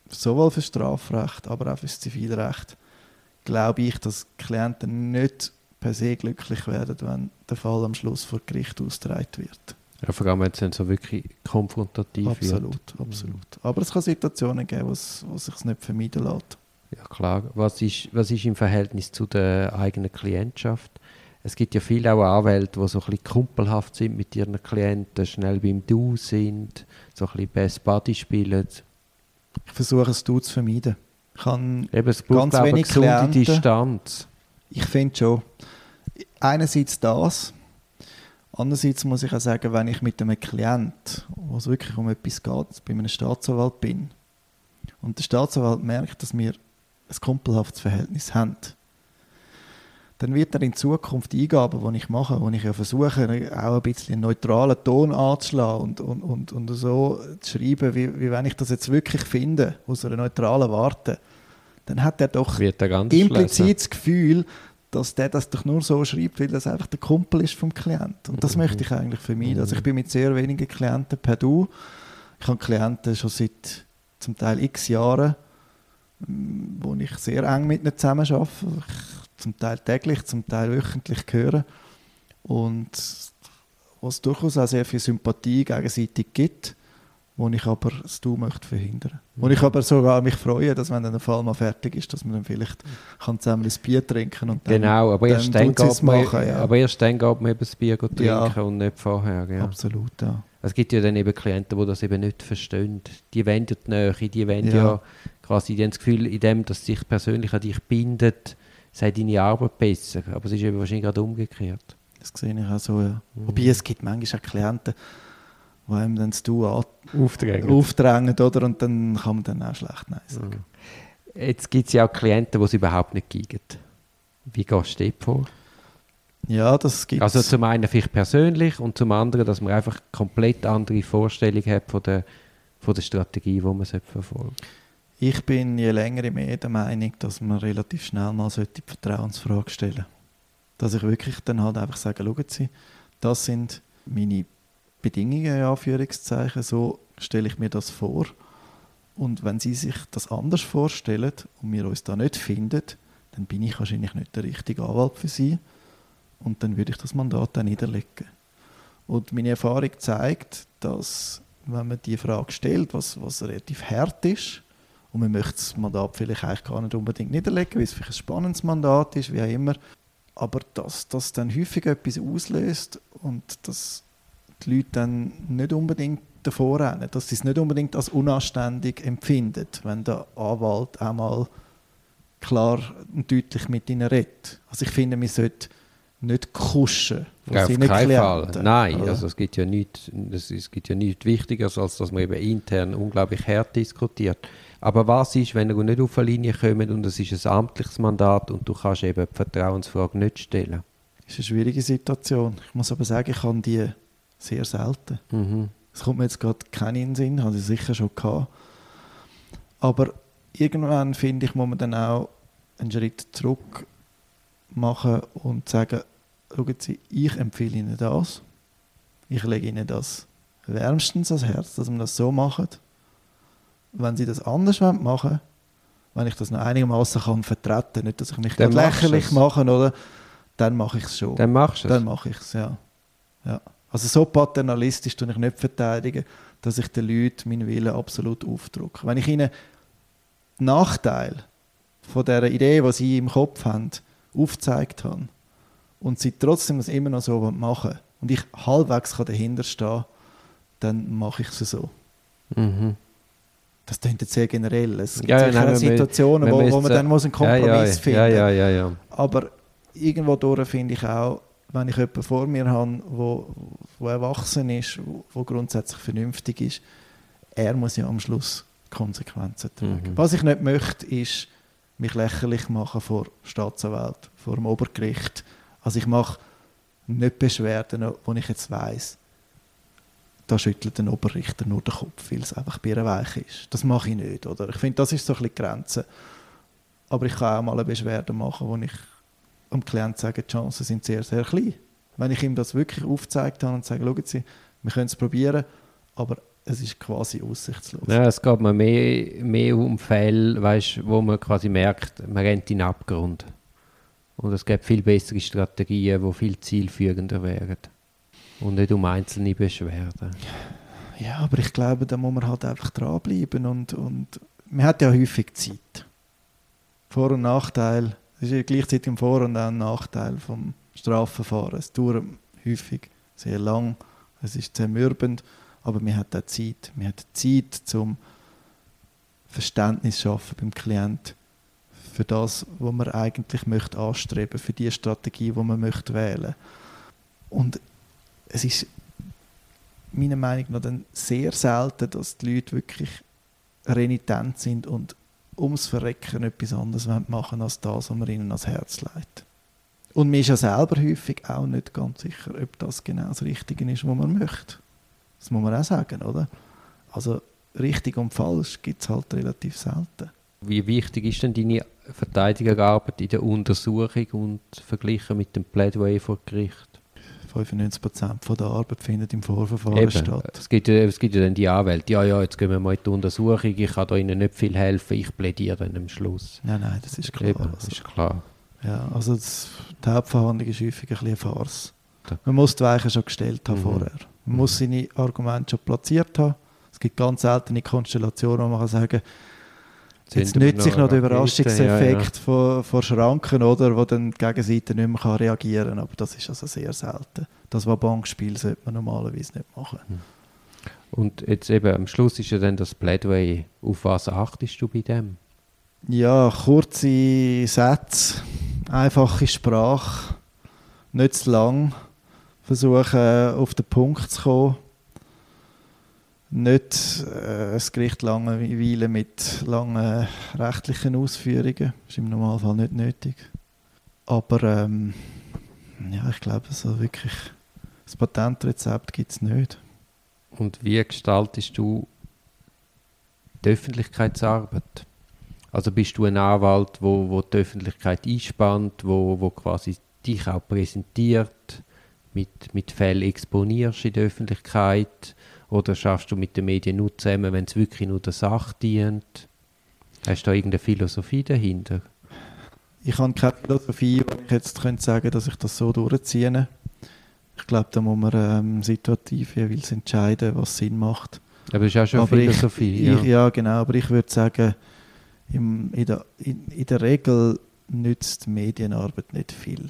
sowohl für Strafrecht, aber auch für Zivilrecht, glaube ich, dass Klienten nicht per se glücklich werden, wenn der Fall am Schluss vor Gericht ausgetragen wird. Ja, vor allem, wenn es dann so wirklich konfrontativ absolut, wird. Absolut, absolut. Aber es kann Situationen geben, wo es sich nicht vermeiden lässt. Ja, klar. Was ist, was ist im Verhältnis zu der eigenen Klientschaft? Es gibt ja viele auch Anwälte, die so ein bisschen kumpelhaft sind mit ihren Klienten, schnell beim Du sind, so ein bisschen Best Buddy spielen. Ich versuche es Du zu vermeiden. Ich kann Eben, es ganz wenig Klienten. Distanz. Ich finde schon einerseits das, andererseits muss ich auch sagen, wenn ich mit einem Klient, wo es wirklich um etwas geht, bei einem Staatsanwalt bin und der Staatsanwalt merkt, dass wir ein kumpelhaftes Verhältnis haben, dann wird er in Zukunft Eingaben, die ich mache, wo ich ja versuche, auch ein bisschen einen neutralen Ton anzuschlagen und, und, und, und so zu schreiben, wie, wie wenn ich das jetzt wirklich finde, aus einer neutralen Warte, dann hat er doch implizit das Gefühl, dass der das doch nur so schreibt, weil das einfach der Kumpel ist vom Klient. Und das mhm. möchte ich eigentlich vermeiden. Also ich bin mit sehr wenigen Klienten per Du. Ich habe Klienten schon seit zum Teil x Jahren, wo ich sehr eng mit ihnen zusammen arbeite. Ich zum Teil täglich, zum Teil wöchentlich höre. Und was durchaus auch sehr viel Sympathie gegenseitig gibt wo ich aber das Du möchte verhindern. Wo ich aber sogar mich freue, dass wenn dann der Fall mal fertig ist, dass man dann vielleicht kann zusammen ein Bier trinken und dann, Genau, aber erst dann, dann geht man, machen, ja. aber erst dann geht man eben das Bier trinken ja. und nicht vorher. Ja. Absolut, ja. Es gibt ja dann eben Klienten, die das eben nicht verstehen. Die wollen die Nähe, die wollen ja, ja quasi die haben das Gefühl, in dem, dass sich persönlich an dich bindet, sei deine Arbeit besser. Aber es ist eben wahrscheinlich gerade umgekehrt. Das sehe ich auch so, ja. Mhm. Wobei es gibt manchmal auch Klienten, die einem dann das Du aufdrängen. aufdrängen oder? und dann kann man dann auch schlecht Nein sagen. Mhm. Jetzt gibt es ja auch Klienten, die es überhaupt nicht geben. Wie gehst du vor? Ja, das gibt Also zum einen vielleicht persönlich und zum anderen, dass man einfach komplett andere Vorstellungen hat von der, von der Strategie, die man verfolgen Ich bin je länger je mehr der Meinung, dass man relativ schnell mal die Vertrauensfrage stellen sollte. Dass ich wirklich dann halt einfach sage, schauen Sie, das sind meine Bedingungen, in Anführungszeichen, so stelle ich mir das vor. Und wenn Sie sich das anders vorstellen und wir uns da nicht finden, dann bin ich wahrscheinlich nicht der richtige Anwalt für Sie. Und dann würde ich das Mandat dann niederlegen. Und meine Erfahrung zeigt, dass wenn man die Frage stellt, was, was relativ hart ist, und man möchte das Mandat vielleicht eigentlich gar nicht unbedingt niederlegen, weil es vielleicht ein spannendes Mandat ist, wie auch immer, aber dass das dann häufig etwas auslöst und dass die Leute dann nicht unbedingt davor rennen, dass sie es nicht unbedingt als unanständig empfinden, wenn der Anwalt einmal klar und deutlich mit ihnen redet. Also ich finde, man sollte nicht kuschen ja, seinen Klienten. Fall. Nein, oder? also es gibt ja nichts, es gibt ja nichts Wichtigeres, als dass man eben intern unglaublich hart diskutiert. Aber was ist, wenn ihr nicht auf eine Linie kommt und es ist ein amtliches Mandat und du kannst eben die Vertrauensfrage nicht stellen? Das ist eine schwierige Situation. Ich muss aber sagen, ich habe die sehr selten. Mhm. Es kommt mir jetzt gerade keinen in den Sinn, habe ich sicher schon gehabt. Aber irgendwann, finde ich, muss man dann auch einen Schritt zurück machen und sagen, schauen Sie, ich empfehle Ihnen das. Ich lege Ihnen das wärmstens ans Herz, dass man das so macht. Wenn Sie das anders machen wollen, wenn ich das noch einigermaßen kann vertreten, nicht, dass ich mich lächerlich mache, oder, dann mache ich es schon. Dann machst du es? Dann mache ich es, ja. ja. Also so paternalistisch tue ich nicht verteidigen, dass ich den Leuten meinen Willen absolut aufdrücke. Wenn ich ihnen den Nachteil von der Idee, die sie im Kopf haben, aufgezeigt habe und sie trotzdem das immer noch so machen und ich halbwegs dahinter stehen dann mache ich es so. Mhm. Das klingt jetzt sehr generell. Es gibt ja, sicher nein, Situationen, wo, wo man dann muss einen Kompromiss ja, ja, finden ja, ja, ja, Aber irgendwo durch finde ich auch, wenn ich jemanden vor mir habe, wo, wo erwachsen ist, wo, wo grundsätzlich vernünftig ist, er muss ja am Schluss Konsequenzen tragen. Mhm. Was ich nicht möchte, ist mich lächerlich machen vor Staatsanwalt, vor dem Obergericht. Also ich mache nicht Beschwerden, wo ich jetzt weiß, da schüttelt der Oberrichter nur den Kopf, weil es einfach birrenweich ist. Das mache ich nicht. Oder? Ich finde, das ist so ein bisschen die Grenze. Aber ich kann auch mal eine Beschwerde machen, wo ich dem Klienten sage, die Chancen sind sehr, sehr klein. Wenn ich ihm das wirklich aufgezeigt habe und sage, schauen Sie, wir können es probieren, aber es ist quasi aussichtslos. Ja, es geht mir mehr, mehr um Fälle, weißt, wo man quasi merkt, man rennt in den Abgrund. Und es gibt viel bessere Strategien, die viel zielführender wären. Und nicht um einzelne Beschwerden. Ja, aber ich glaube, da muss man halt einfach dranbleiben. Und, und man hat ja häufig Zeit. Vor- und Nachteil. Es ist gleichzeitig ein Vor- und auch ein Nachteil vom Strafverfahren. Es dauert häufig sehr lang. Es ist zermürbend aber man hat auch Zeit. Man hat Zeit zum Verständnis schaffen beim Klient für das, was man eigentlich möchte anstreben, für die Strategie, die man möchte wählen. Und es ist meiner Meinung nach dann sehr selten, dass die Leute wirklich renitent sind und ums Verrecken etwas anderes machen als das, was man ihnen ans Herz legt. Und man ist ja selber häufig auch nicht ganz sicher, ob das genau das Richtige ist, was man möchte. Das muss man auch sagen, oder? Also richtig und falsch gibt es halt relativ selten. Wie wichtig ist denn deine Verteidigerarbeit in der Untersuchung und verglichen mit dem Plädoyer vor Gericht? 95% der Arbeit findet im Vorverfahren Eben. statt. Es gibt, ja, es gibt ja dann die Anwälte, ja, ja, jetzt gehen wir mal in die Untersuchung, ich kann da Ihnen nicht viel helfen, ich plädiere dann am Schluss. Nein, nein, das ist klar. Eben, das ist klar. Ja, also das, die Hauptverhandlung ist häufig ein bisschen eine Farce. Man muss die Weichen schon gestellt haben mhm. vorher. Man mhm. muss seine Argumente schon platziert haben. Es gibt ganz seltene Konstellationen, wo man kann sagen Jetzt nützt sich noch der Überraschungseffekt ja, ja. Von, von Schranken, oder, wo dann die Gegenseite nicht mehr reagieren kann. Aber das ist also sehr selten. Das war Bankspiel sollte man normalerweise nicht machen. Hm. Und jetzt eben am Schluss ist ja dann das Plädoyer. Auf was achtest du bei dem? Ja, kurze Sätze, einfache Sprache, nicht zu lang, versuchen auf den Punkt zu kommen nicht äh, das Gericht langweilen mit langen rechtlichen Ausführungen. Das ist im Normalfall nicht nötig. Aber ähm, ja, ich glaube, so wirklich das Patentrezept gibt es nicht. Und wie gestaltest du die Öffentlichkeitsarbeit? Also bist du ein Anwalt, wo, wo die Öffentlichkeit einspannt, wo, wo quasi dich auch präsentiert, mit, mit Fällen exponierst in der Öffentlichkeit? Oder schaffst du mit den Medien nur zusammen, wenn es wirklich nur der Sache dient? Hast du da irgendeine Philosophie dahinter? Ich habe keine Philosophie, wo ich jetzt könnte sagen dass ich das so durchziehe. Ich glaube, da muss man ähm, situativ jeweils entscheiden, was Sinn macht. Aber das ist auch schon aber Philosophie. Ich, ja. Ich, ja, genau. Aber ich würde sagen, im, in, der, in, in der Regel nützt Medienarbeit nicht viel.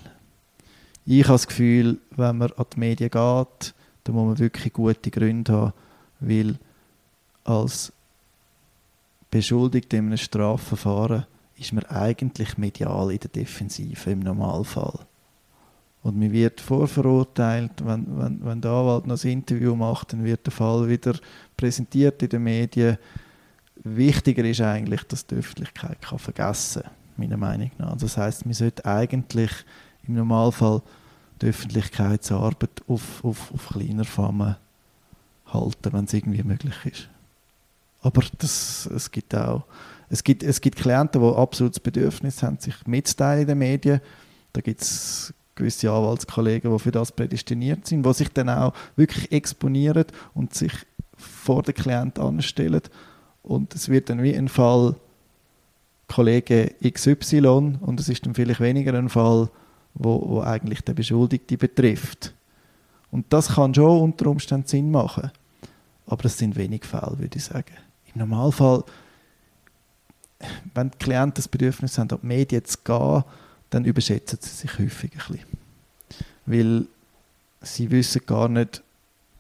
Ich habe das Gefühl, wenn man an die Medien geht, da muss man wirklich gute Gründe haben, weil als Beschuldigter in einem Strafverfahren ist man eigentlich medial in der Defensive im Normalfall. Und man wird vorverurteilt, wenn, wenn, wenn der Anwalt noch ein Interview macht, dann wird der Fall wieder präsentiert in den Medien. Wichtiger ist eigentlich, dass die Öffentlichkeit kann vergessen kann, meiner Meinung nach. Das heißt, man sollte eigentlich im Normalfall die Öffentlichkeitsarbeit auf, auf, auf kleiner Fahne halten, wenn es irgendwie möglich ist. Aber das, es gibt auch es gibt, es gibt Klienten, die absolut das Bedürfnis haben, sich mitzuteilen in den Medien. Da gibt es gewisse Anwaltskollegen, die für das prädestiniert sind, die sich dann auch wirklich exponieren und sich vor den Klienten anstellen. Und es wird dann wie ein Fall Kollege XY und es ist dann vielleicht weniger ein Fall wo, wo eigentlich der Beschuldigte betrifft. Und das kann schon unter Umständen Sinn machen. Aber das sind wenig Fälle, würde ich sagen. Im Normalfall, wenn die Klienten das Bedürfnis haben, an die Medien zu gehen, dann überschätzen sie sich häufig ein bisschen. Weil sie wissen gar nicht...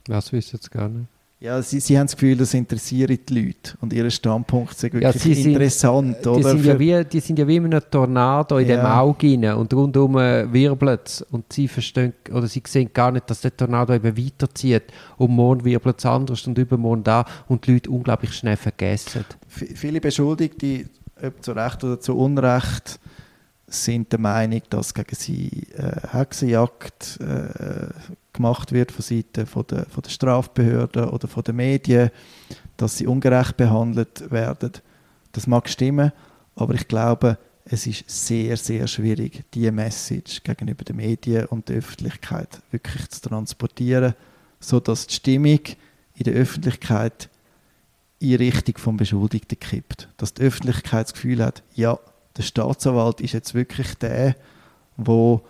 Was wissen sie gar nicht? Ja, sie, sie haben das Gefühl, das interessiert die Leute und ihre Standpunkte sind wirklich ja, interessant. Sind, oder? Die, sind ja wie, die sind ja wie in einem Tornado in ja. dem Auge rein und rundum wirbelt es und sie verstehen oder sie sehen gar nicht, dass der Tornado eben weiterzieht und morgen wirbelt es anders und übermorgen da und die Leute unglaublich schnell vergessen. V viele Beschuldigte, ob zu Recht oder zu Unrecht, sind der Meinung, dass gegen sie äh, Hexenjagd äh, gemacht wird von Seiten von der, von der Strafbehörden oder von den Medien, dass sie ungerecht behandelt werden. Das mag stimmen, aber ich glaube, es ist sehr, sehr schwierig, diese Message gegenüber den Medien und der Öffentlichkeit wirklich zu transportieren, sodass die Stimmung in der Öffentlichkeit in Richtung vom Beschuldigten kippt. Dass die Öffentlichkeit das Gefühl hat, ja, der Staatsanwalt ist jetzt wirklich der, wo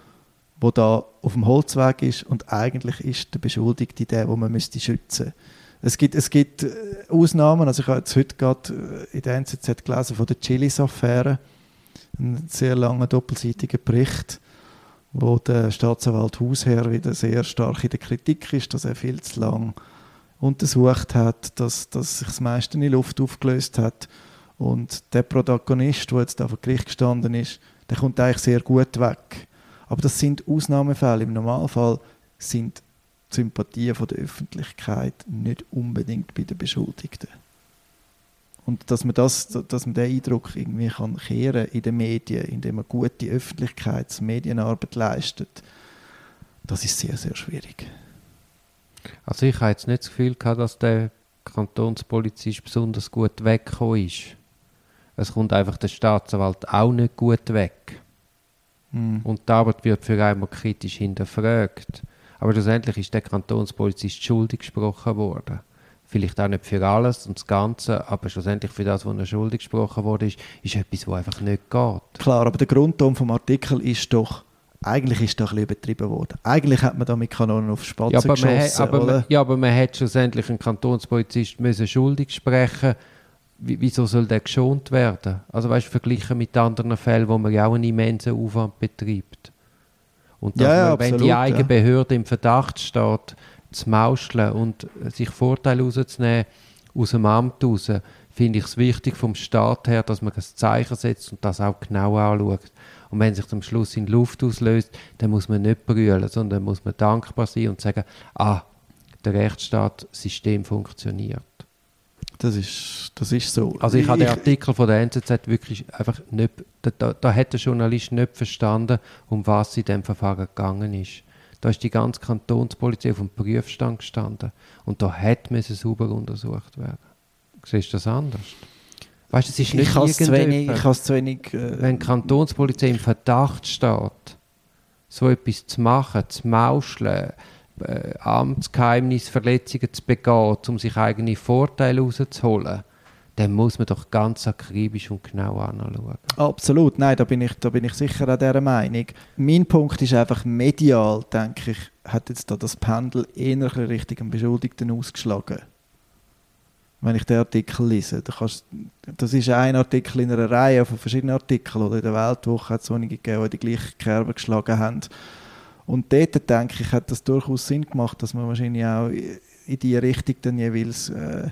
wo da auf dem Holzweg ist und eigentlich ist der Beschuldigte der, wo man müsste schützen. Es gibt, es gibt äh, Ausnahmen, also ich habe jetzt heute gerade äh, in der NZZ gelesen von der Chilis-Affäre, einen sehr langen doppelseitigen Bericht, wo der Staatsanwalt Hausherr wieder sehr stark in der Kritik ist, dass er viel zu lang untersucht hat, dass, dass sich das meiste in die Luft aufgelöst hat und der Protagonist, der jetzt da vor Gericht gestanden ist, der kommt eigentlich sehr gut weg. Aber das sind Ausnahmefälle. Im Normalfall sind Sympathien von der Öffentlichkeit nicht unbedingt bei den Beschuldigten. Und dass man, das, dass man den Eindruck irgendwie kann kehren in den Medien, indem man gute Öffentlichkeits- Medienarbeit leistet, das ist sehr, sehr schwierig. Also ich habe jetzt nicht das Gefühl gehabt, dass der Kantonspolizist besonders gut weggekommen ist. Es kommt einfach der Staatsanwalt auch nicht gut weg. Mm. Und die Arbeit wird für einmal kritisch hinterfragt. Aber schlussendlich ist der Kantonspolizist schuldig gesprochen worden. Vielleicht auch nicht für alles und das Ganze, aber schlussendlich für das, was er schuldig gesprochen wurde, ist, ist etwas, was einfach nicht geht. Klar, aber der Grundton vom Artikel ist doch, eigentlich ist da ein bisschen übertrieben worden. Eigentlich hat man da mit Kanonen auf Spatzen ja, geschossen, man, aber man, ja, aber man hätte schlussendlich einen Kantonspolizist müssen schuldig sprechen Wieso soll der geschont werden? Also weißt du, verglichen mit anderen Fällen, wo man ja auch einen immensen Aufwand betreibt. Und dass ja, ja, man, absolut, wenn die eigene ja. Behörde im Verdacht steht, zu mauscheln und sich Vorteile rauszunehmen aus dem Amt raus, finde ich es wichtig vom Staat her, dass man ein Zeichen setzt und das auch genau anschaut. Und wenn sich am Schluss in Luft auslöst, dann muss man nicht brüllen, sondern muss man dankbar sein und sagen, ah, der Rechtsstaatssystem funktioniert. Das ist, das ist so. Also ich, ich habe den Artikel von der NZZ wirklich einfach nicht, da, da hat der Journalist nicht verstanden, um was es in diesem Verfahren gegangen ist. Da ist die ganze Kantonspolizei auf dem Prüfstand gestanden und da hätte müssen sauber untersucht werden. Siehst du das anders? Weißt, es ist nicht ich has zu wenig, ich has zu wenig äh, Wenn die Kantonspolizei im Verdacht steht, so etwas zu machen, zu mauscheln, äh, Amtsgeheimnisverletzungen zu begehen, um sich eigene Vorteile rauszuholen, dann muss man doch ganz akribisch und genau anschauen. Absolut, nein, da bin ich, da bin ich sicher an dieser Meinung. Mein Punkt ist einfach, medial, denke ich, hat jetzt da das Pendel eher Richtung Beschuldigten ausgeschlagen. Wenn ich den Artikel lese. Da kannst, das ist ein Artikel in einer Reihe von verschiedenen Artikeln. Oder in der Weltwoche hat es einige gegeben, die die gleiche Kerbe geschlagen haben. Und dort, denke ich, hat das durchaus Sinn gemacht, dass man wahrscheinlich auch in diese Richtung dann jeweils äh,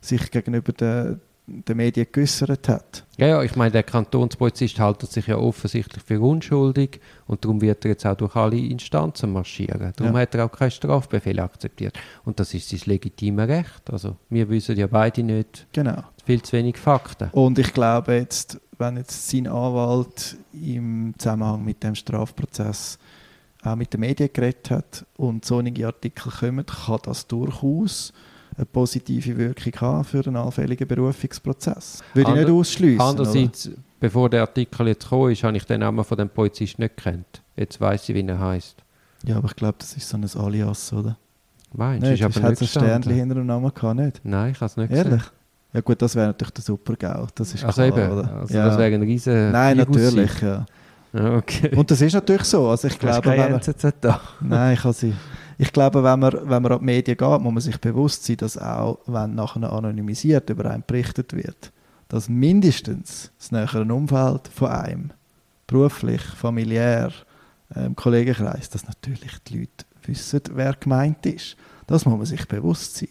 sich gegenüber den, den Medien geäußert hat. Ja, ja, ich meine, der Kantonspolizist hält sich ja offensichtlich für unschuldig und darum wird er jetzt auch durch alle Instanzen marschieren. Darum ja. hat er auch keinen Strafbefehl akzeptiert. Und das ist sein legitimes Recht. Also wir wissen ja beide nicht genau. viel zu wenig Fakten. Und ich glaube jetzt, wenn jetzt sein Anwalt im Zusammenhang mit dem Strafprozess auch mit den Medien geredet hat und so einige Artikel kommen, kann das durchaus eine positive Wirkung haben für einen allfälligen Berufungsprozess. Würde ich nicht ausschließen. Andererseits, oder? bevor der Artikel jetzt gekommen ist, habe ich den Namen von dem Polizisten nicht gekannt. Jetzt weiß ich, wie er heißt. Ja, aber ich glaube, das ist so ein Alias, oder? Meinst du? Ist aber nicht ein Sternchen hinter dem Namen gehabt, nicht? Nein, ich habe es nicht Ehrlich? Gesehen. Ja gut, das wäre natürlich der Super-GAU, das ist also klar, eben, oder? Also ja. das wäre ein riesen Nein, natürlich, ja. Okay. Und das ist natürlich so. Also ich glaube, wenn man. Nein, ich sie. Ich glaube, wenn man, wenn man an die Medien geht, muss man sich bewusst sein, dass auch, wenn nachher anonymisiert über einen berichtet wird, dass mindestens das nähere Umfeld von einem, beruflich, familiär, ähm, Kollegenkreis, dass natürlich die Leute wissen, wer gemeint ist. Das muss man sich bewusst sein.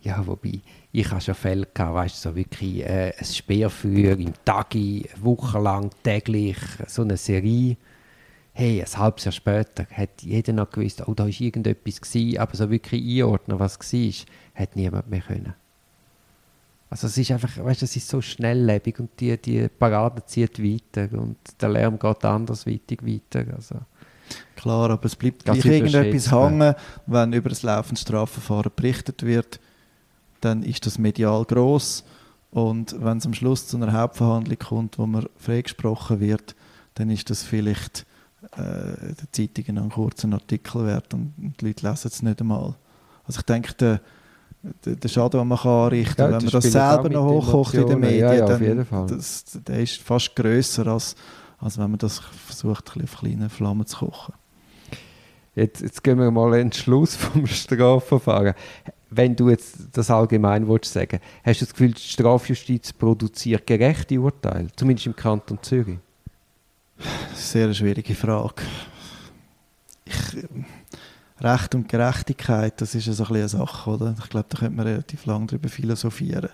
Ja, wobei, ich habe schon Fälle gehabt, weißt du, so wirklich äh, ein Speerfeuer im Tagi, wochenlang, täglich, so eine Serie. Hey, ein halbes Jahr später hat jeder noch gewusst, oh, da war irgendetwas gewesen, aber so wirklich einordnen, was es war, hat niemand mehr können. Also es ist einfach, weißt du, es ist so schnelllebig und die, die Parade zieht weiter und der Lärm geht andersweitig weiter. Also. Klar, aber es bleibt gleich irgendetwas hängen, wenn über das laufende Strafverfahren berichtet wird dann ist das medial groß und wenn es am Schluss zu einer Hauptverhandlung kommt, wo man freigesprochen wird, dann ist das vielleicht äh, der Zeitung einen kurzen Artikel wert und, die Leute lesen es nicht einmal. Also ich denke, der, der, der Schaden, den man kann anrichten kann, ja, wenn man das selber noch hochkocht in den Medien, ja, ja, dann das, der ist fast grösser, als, als wenn man das versucht, auf kleinen Flammen zu kochen. Jetzt, jetzt gehen wir mal in den Schluss vom Strafverfahren wenn du jetzt das allgemein willst sagen, hast du das Gefühl, die Strafjustiz produziert gerechte Urteile, zumindest im Kanton Zürich? Sehr eine schwierige Frage. Ich, Recht und Gerechtigkeit, das ist so ein eine Sache, oder? Ich glaube, da könnte man relativ lange darüber philosophieren.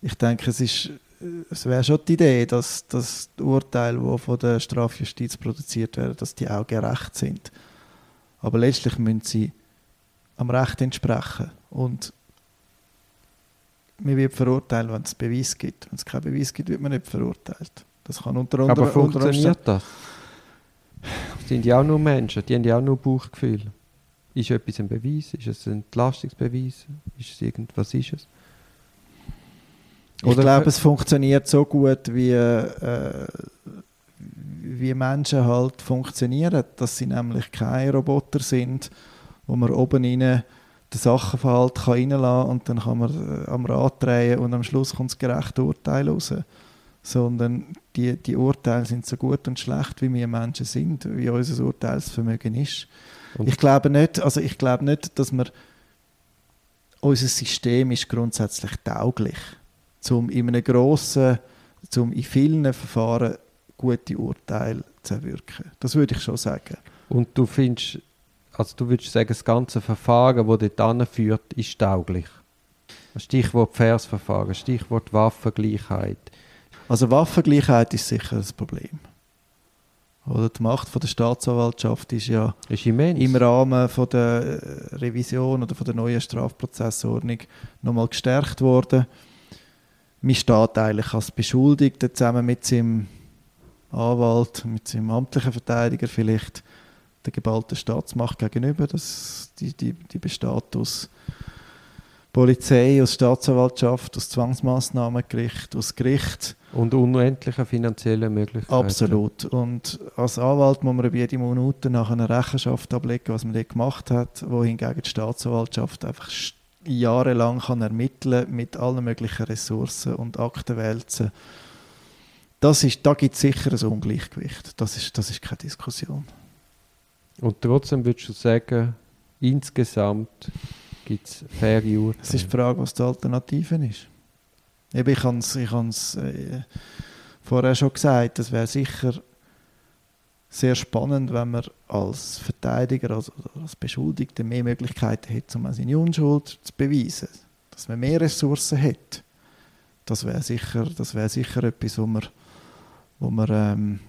Ich denke, es ist es wäre schon die Idee, dass, dass die Urteile, die von der Strafjustiz produziert werden, dass die auch gerecht sind. Aber letztlich müssen sie am Recht entsprechen. Und man wird verurteilt, wenn es Beweis gibt. Wenn es keinen Beweis gibt, wird man nicht verurteilt. Das kann unter anderem. Aber funktioniert das? Sind ja auch nur Menschen, die haben ja auch nur Bauchgefühl. Ist etwas ein Beweis? Ist es ein Entlastungsbeweis? Ist es irgendwas? Ist es? ich glaube, es funktioniert so gut, wie, äh, wie Menschen halt funktionieren, dass sie nämlich keine Roboter sind, wo man oben rein den Sachenverhalt kann reinlassen kann und dann kann man äh, am Rad drehen und am Schluss kommt das gerechte Urteil raus. Sondern die, die Urteile sind so gut und schlecht, wie wir Menschen sind, wie unser Urteilsvermögen ist. Und ich glaube nicht, also ich glaube nicht, dass wir unser System ist grundsätzlich tauglich, um in einem grossen, um in vielen Verfahren gute Urteile zu erwirken. Das würde ich schon sagen. Und du findest, also du würdest sagen, das ganze Verfahren, das dort führt, ist tauglich? Stichwort Versverfahren, Stichwort Waffengleichheit. Also Waffengleichheit ist sicher das Problem. Oder die Macht von der Staatsanwaltschaft ist ja ist im Rahmen von der äh, Revision oder von der neuen Strafprozessordnung nochmal gestärkt worden. Man steht eigentlich als Beschuldigter zusammen mit seinem Anwalt, mit seinem amtlichen Verteidiger vielleicht der geballten Staatsmacht gegenüber. Das, die, die, die besteht aus Polizei, aus Staatsanwaltschaft, aus Zwangsmaßnahmengericht, aus Gericht und unendliche finanzielle Möglichkeiten. Absolut. Und als Anwalt muss man jede Minute nach einer Rechenschaft ablegen, was man dort gemacht hat, wohingegen die Staatsanwaltschaft einfach jahrelang kann ermitteln mit allen möglichen Ressourcen und Aktenwälzen. Das ist, da gibt es sicher ein Ungleichgewicht. Das ist, das ist keine Diskussion. Und trotzdem würdest du sagen, insgesamt gibt es faire Urteile? Es ist die Frage, was die Alternative ist. Eben, ich habe es ich äh, vorher schon gesagt, es wäre sicher sehr spannend, wenn man als Verteidiger, als, als Beschuldigter mehr Möglichkeiten hätte, um seine Unschuld zu beweisen. Dass man mehr Ressourcen hat. Das wäre sicher, wär sicher etwas, wo man, wo man ähm,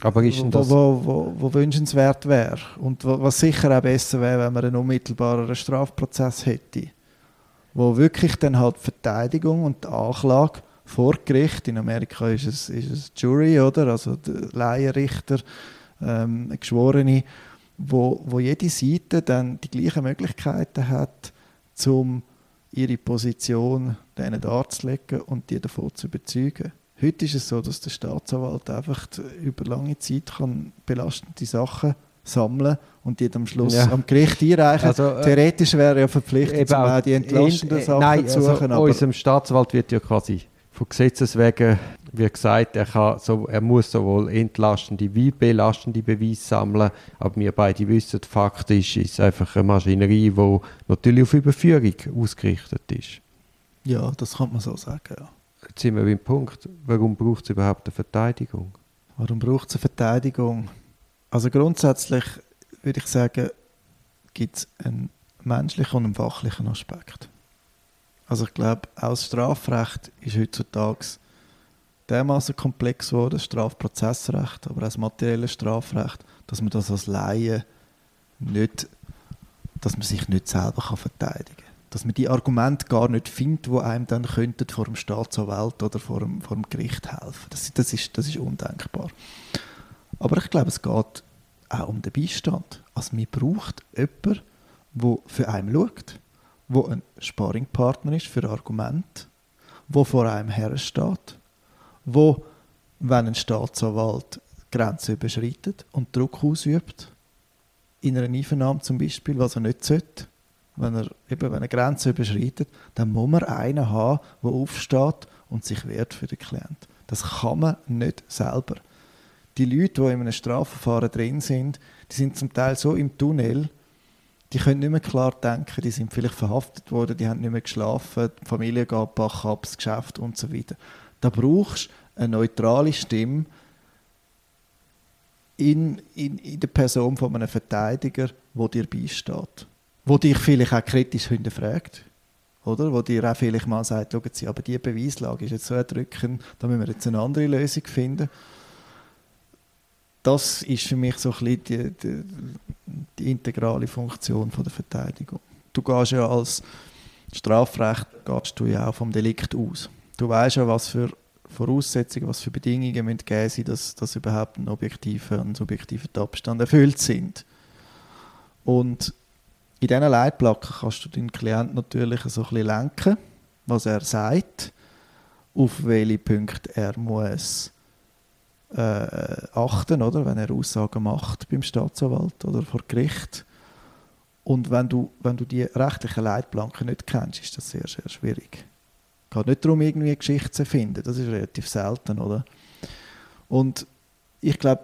aber ist denn das wo, wo, wo, wünschenswert wäre. Und was sicher auch besser wäre, wenn man einen unmittelbaren Strafprozess hätte wo wirklich dann halt Verteidigung und die Anklage vor Gericht, in Amerika ist es, ist es Jury, oder? also Laienrichter, ähm, Geschworene, wo, wo jede Seite dann die gleichen Möglichkeiten hat, um ihre Position denen darzulegen und die davon zu überzeugen. Heute ist es so, dass der Staatsanwalt einfach über lange Zeit kann belastende Sachen sammeln und die am Schluss ja. am Gericht einreichen. Also, äh, Theoretisch wäre ja verpflichtet, auch, auch die entlastenden Sachen nein, zu suchen. Also, unserem Staatsanwalt wird ja quasi von Gesetzes wegen, wie gesagt, er, kann so, er muss sowohl entlastende wie belastende Beweise sammeln, aber wir beide wissen, faktisch ist es einfach eine Maschinerie, die natürlich auf Überführung ausgerichtet ist. Ja, das kann man so sagen, ja. Jetzt sind wir beim Punkt, warum braucht es überhaupt eine Verteidigung? Warum braucht es eine Verteidigung? Also grundsätzlich würde ich sagen, gibt es einen menschlichen und einen fachlichen Aspekt. Also ich glaube, auch das Strafrecht ist heutzutage dermaßen komplex geworden, das Strafprozessrecht, aber auch das materielle Strafrecht, dass man das als Laie nicht, dass man sich nicht selber kann verteidigen kann. Dass man die Argumente gar nicht findet, die einem dann könnten vor dem Staatsanwalt oder vor dem, vor dem Gericht helfen. Das, das, ist, das ist undenkbar. Aber ich glaube, es geht auch um den Beistand. Also man braucht jemanden, der für einen schaut, der ein Sparringpartner ist für Argumente, der vor einem hersteht, wo, wenn ein Staatsanwalt Grenzen überschreitet und Druck ausübt, in einer Einvernahme zum Beispiel, was er nicht sollte, wenn er eben wenn er überschreitet, dann muss man einen haben, der aufsteht und sich wehrt für den Klienten. Das kann man nicht selber die Leute, die in einem Strafverfahren drin sind, die sind zum Teil so im Tunnel, die können nicht mehr klar denken, die sind vielleicht verhaftet worden, die haben nicht mehr geschlafen, die Familie geht bach ab, das Geschäft und so weiter. Da brauchst du eine neutrale Stimme in, in, in der Person von einem Verteidiger, wo dir beisteht. Wo dich vielleicht auch kritisch hinterfragt. Oder? Wo dir auch vielleicht mal sagt, schauen Sie, aber diese Beweislage ist jetzt so erdrückend, da müssen wir jetzt eine andere Lösung finden das ist für mich so ein bisschen die, die, die integrale Funktion von der Verteidigung. Du gehst ja als Strafrecht gehst du ja auch vom Delikt aus. Du weißt ja, was für Voraussetzungen, was für Bedingungen müssen gegeben sein, dass, dass überhaupt ein objektiver und subjektiver Abstand erfüllt sind. Und in diesen Leitplanken kannst du deinen Klienten natürlich so ein bisschen lenken, was er sagt, auf welche Punkte er muss äh, achten, oder, wenn er Aussagen macht beim Staatsanwalt oder vor Gericht. Und wenn du, wenn du die rechtlichen Leitplanken nicht kennst, ist das sehr, sehr schwierig. Es geht nicht darum, irgendwie eine Geschichte zu finden. Das ist relativ selten, oder? Und ich glaube,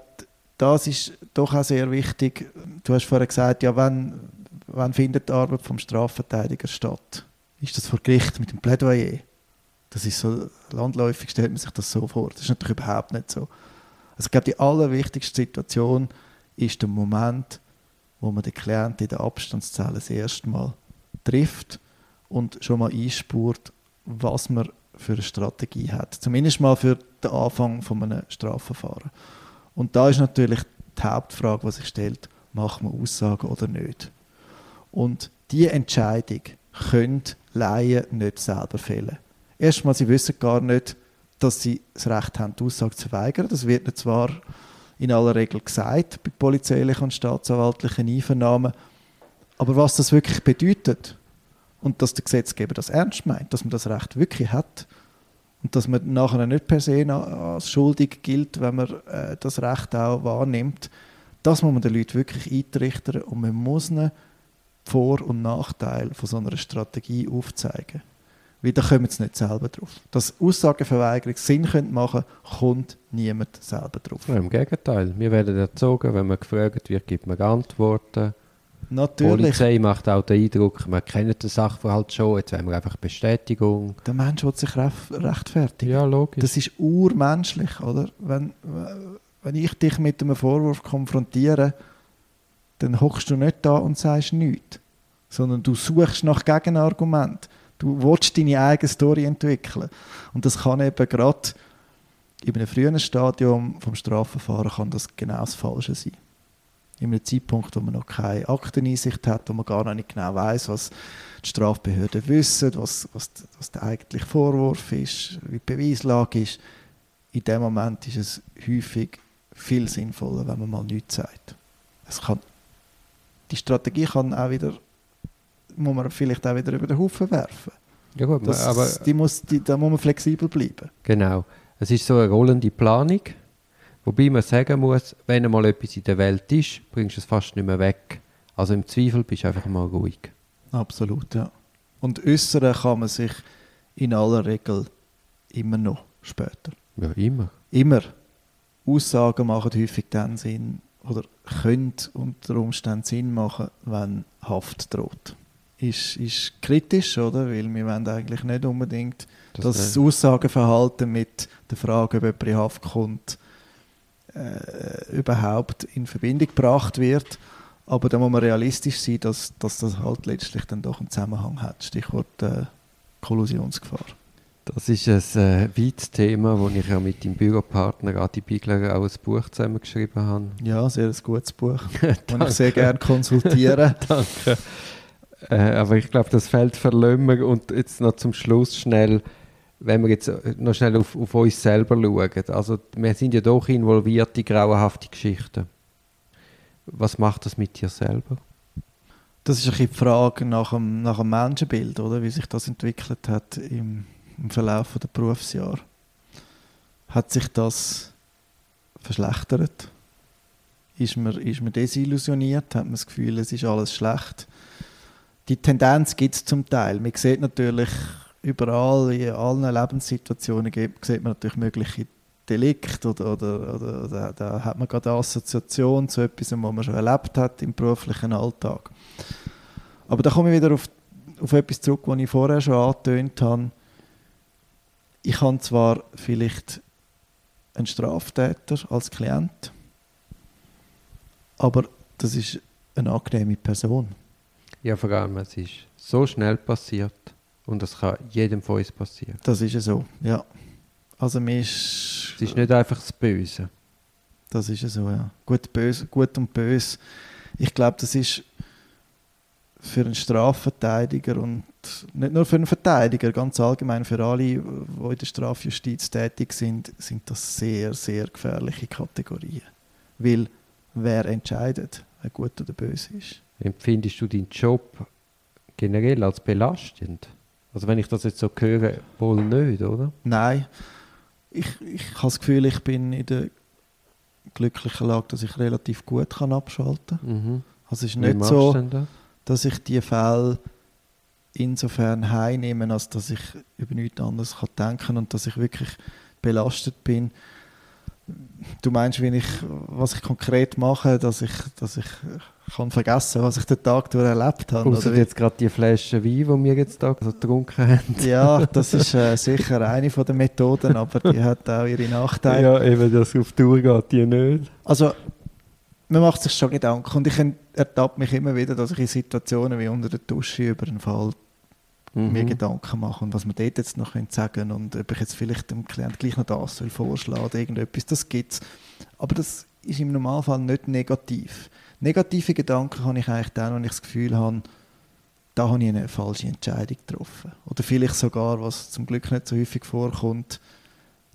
das ist doch auch sehr wichtig. Du hast vorher gesagt, ja, wenn, wann findet die Arbeit vom Strafverteidiger statt? Ist das vor Gericht mit dem Plädoyer? Das ist so, landläufig stellt man sich das so vor. Das ist natürlich überhaupt nicht so. Also ich glaube, die allerwichtigste Situation ist der Moment, wo man den Klienten in der Abstandszelle das erste Mal trifft und schon mal einspurt, was man für eine Strategie hat. Zumindest mal für den Anfang von einem Strafverfahren. Und da ist natürlich die Hauptfrage, die sich stellt, machen wir Aussagen oder nicht? Und diese Entscheidung können Laien nicht selber fällen. Erstmal, sie wissen gar nicht, dass sie das Recht haben, die Aussage zu weigern. Das wird ihnen zwar in aller Regel gesagt bei polizeilichen und staatsanwaltlichen Einvernahmen, aber was das wirklich bedeutet und dass der Gesetzgeber das ernst meint, dass man das Recht wirklich hat und dass man nachher nicht per se als schuldig gilt, wenn man äh, das Recht auch wahrnimmt, das muss man den Leuten wirklich eintrichtern und man muss ihnen Vor- und Nachteile von so einer Strategie aufzeigen. Weil da kommen sie nicht selber drauf. Dass Aussagenverweigerung Sinn machen kommt niemand selber drauf. Ja, Im Gegenteil. Wir werden erzogen, wenn man gefragt wird, gibt man Antworten. Natürlich. Die Polizei macht auch den Eindruck, man kennt den Sachverhalt schon, jetzt wollen wir einfach Bestätigung. Der Mensch will sich rechtfertigen. Ja, logisch. Das ist urmenschlich, oder? Wenn, wenn ich dich mit einem Vorwurf konfrontiere, dann hockst du nicht da und sagst nichts, sondern du suchst nach Gegenargument. Du willst deine eigene Story entwickeln. Und das kann eben gerade in einem frühen Stadium vom Strafverfahren kann das genau das Falsche sein. In einem Zeitpunkt, wo man noch keine Akteneinsicht hat, wo man gar nicht genau weiß, was die Strafbehörden wissen, was, was, was der eigentliche Vorwurf ist, wie die Beweislage ist. In dem Moment ist es häufig viel sinnvoller, wenn man mal nichts sagt. Es kann, die Strategie kann auch wieder muss man vielleicht auch wieder über den Haufen werfen. Ja gut, das, aber die muss, die, da muss man flexibel bleiben. Genau. Es ist so eine rollende Planung, wobei man sagen muss, wenn einmal etwas in der Welt ist, bringst du es fast nicht mehr weg. Also im Zweifel bist du einfach mal ruhig. Absolut, ja. Und äußern kann man sich in aller Regel immer noch später. Ja, immer. Immer. Aussagen machen häufig dann Sinn oder können unter Umständen Sinn machen, wenn Haft droht ist, ist kritisch, oder? Weil wir wollen eigentlich nicht unbedingt, das dass das Aussageverhalten mit der Frage, ob jemand in Haft kommt, äh, überhaupt in Verbindung gebracht wird. Aber da muss man realistisch sein, dass, dass das halt letztlich dann doch einen Zusammenhang hat. Stichwort äh, Kollusionsgefahr. Das ist ein äh, weites Thema, wo ich ja mit dem Büropartner Adi Bigler auch ein Buch zusammengeschrieben habe. Ja, sehr ein gutes Buch, das ich sehr gerne konsultiere. Danke. Äh, aber ich glaube, das Feld verlassen wir. Und jetzt noch zum Schluss schnell, wenn wir jetzt noch schnell auf, auf uns selber schauen. Also wir sind ja doch involviert in grauenhafte Geschichten. Was macht das mit dir selber? Das ist ein bisschen die Frage nach dem, nach dem Menschenbild, oder? wie sich das entwickelt hat im, im Verlauf der Berufsjahre. Hat sich das verschlechtert? Ist man, ist man desillusioniert? Hat man das Gefühl, es ist alles schlecht? die Tendenz gibt es zum Teil. Man sieht natürlich überall, in allen Lebenssituationen sieht man natürlich mögliche Delikte oder, oder, oder, oder da hat man gerade eine Assoziation zu etwas, was man schon erlebt hat im beruflichen Alltag. Aber da komme ich wieder auf, auf etwas zurück, was ich vorher schon angetönt habe. Ich habe zwar vielleicht einen Straftäter als Klient, aber das ist eine angenehme Person. Ja, vor allem, es ist so schnell passiert und das kann jedem von uns passieren. Das ist ja so, ja. Also mir ist... Es ist nicht einfach das Böse. Das ist ja so, ja. Gut, böse, gut und böse. Ich glaube, das ist für einen Strafverteidiger und nicht nur für einen Verteidiger, ganz allgemein für alle, die in der Strafjustiz tätig sind, sind das sehr, sehr gefährliche Kategorien. Weil wer entscheidet, wer gut oder böse ist. Empfindest du deinen Job generell als belastend? Also wenn ich das jetzt so höre, wohl nicht, oder? Nein. Ich, ich habe das Gefühl, ich bin in der glücklichen Lage, dass ich relativ gut kann abschalten kann. Mhm. Also es ist Wie nicht so, da? Dass ich die Fälle insofern heinnehme, als dass ich über nichts anderes kann denken kann und dass ich wirklich belastet bin. Du meinst, wenn ich, was ich konkret mache, dass ich, dass ich kann vergessen, was ich den Tag durch erlebt habe. Außer oder jetzt gerade die Flasche Wein, die wir jetzt da so getrunken haben. Ja, das ist äh, sicher eine von den Methoden, aber die hat auch ihre Nachteile. Ja, eben, dass auf Tour geht, die nicht. Also, man macht sich schon Gedanken und ich ertappe mich immer wieder, dass ich in Situationen wie unter der Dusche über einen Fall mhm. mir Gedanken mache und was man dort jetzt noch sagen können und ob ich jetzt vielleicht dem Klienten gleich noch das soll vorschlagen oder irgendetwas, das gibt es. Aber das ist im Normalfall nicht negativ. Negative Gedanken habe ich eigentlich dann, wenn ich das Gefühl habe, da habe ich eine falsche Entscheidung getroffen. Oder vielleicht sogar, was zum Glück nicht so häufig vorkommt,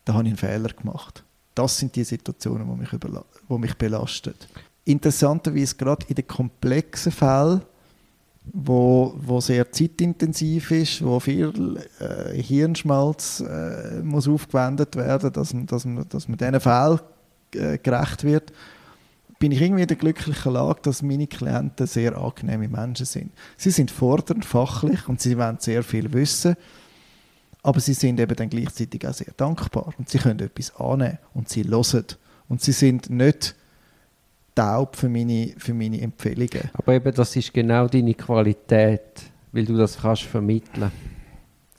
da habe ich einen Fehler gemacht. Das sind die Situationen, die mich, die mich belasten. Interessanterweise gerade in den komplexen Fällen, wo, wo sehr zeitintensiv ist, wo viel äh, Hirnschmalz äh, muss aufgewendet werden, dass, dass, man, dass man diesen Fällen äh, gerecht wird, bin ich irgendwie in der glücklichen Lage, dass meine Klienten sehr angenehme Menschen sind. Sie sind fordernd, fachlich und sie wollen sehr viel wissen, aber sie sind eben dann gleichzeitig auch sehr dankbar und sie können etwas annehmen und sie hören und sie sind nicht taub für meine, für meine Empfehlungen. Aber eben, das ist genau deine Qualität, weil du das kannst vermitteln.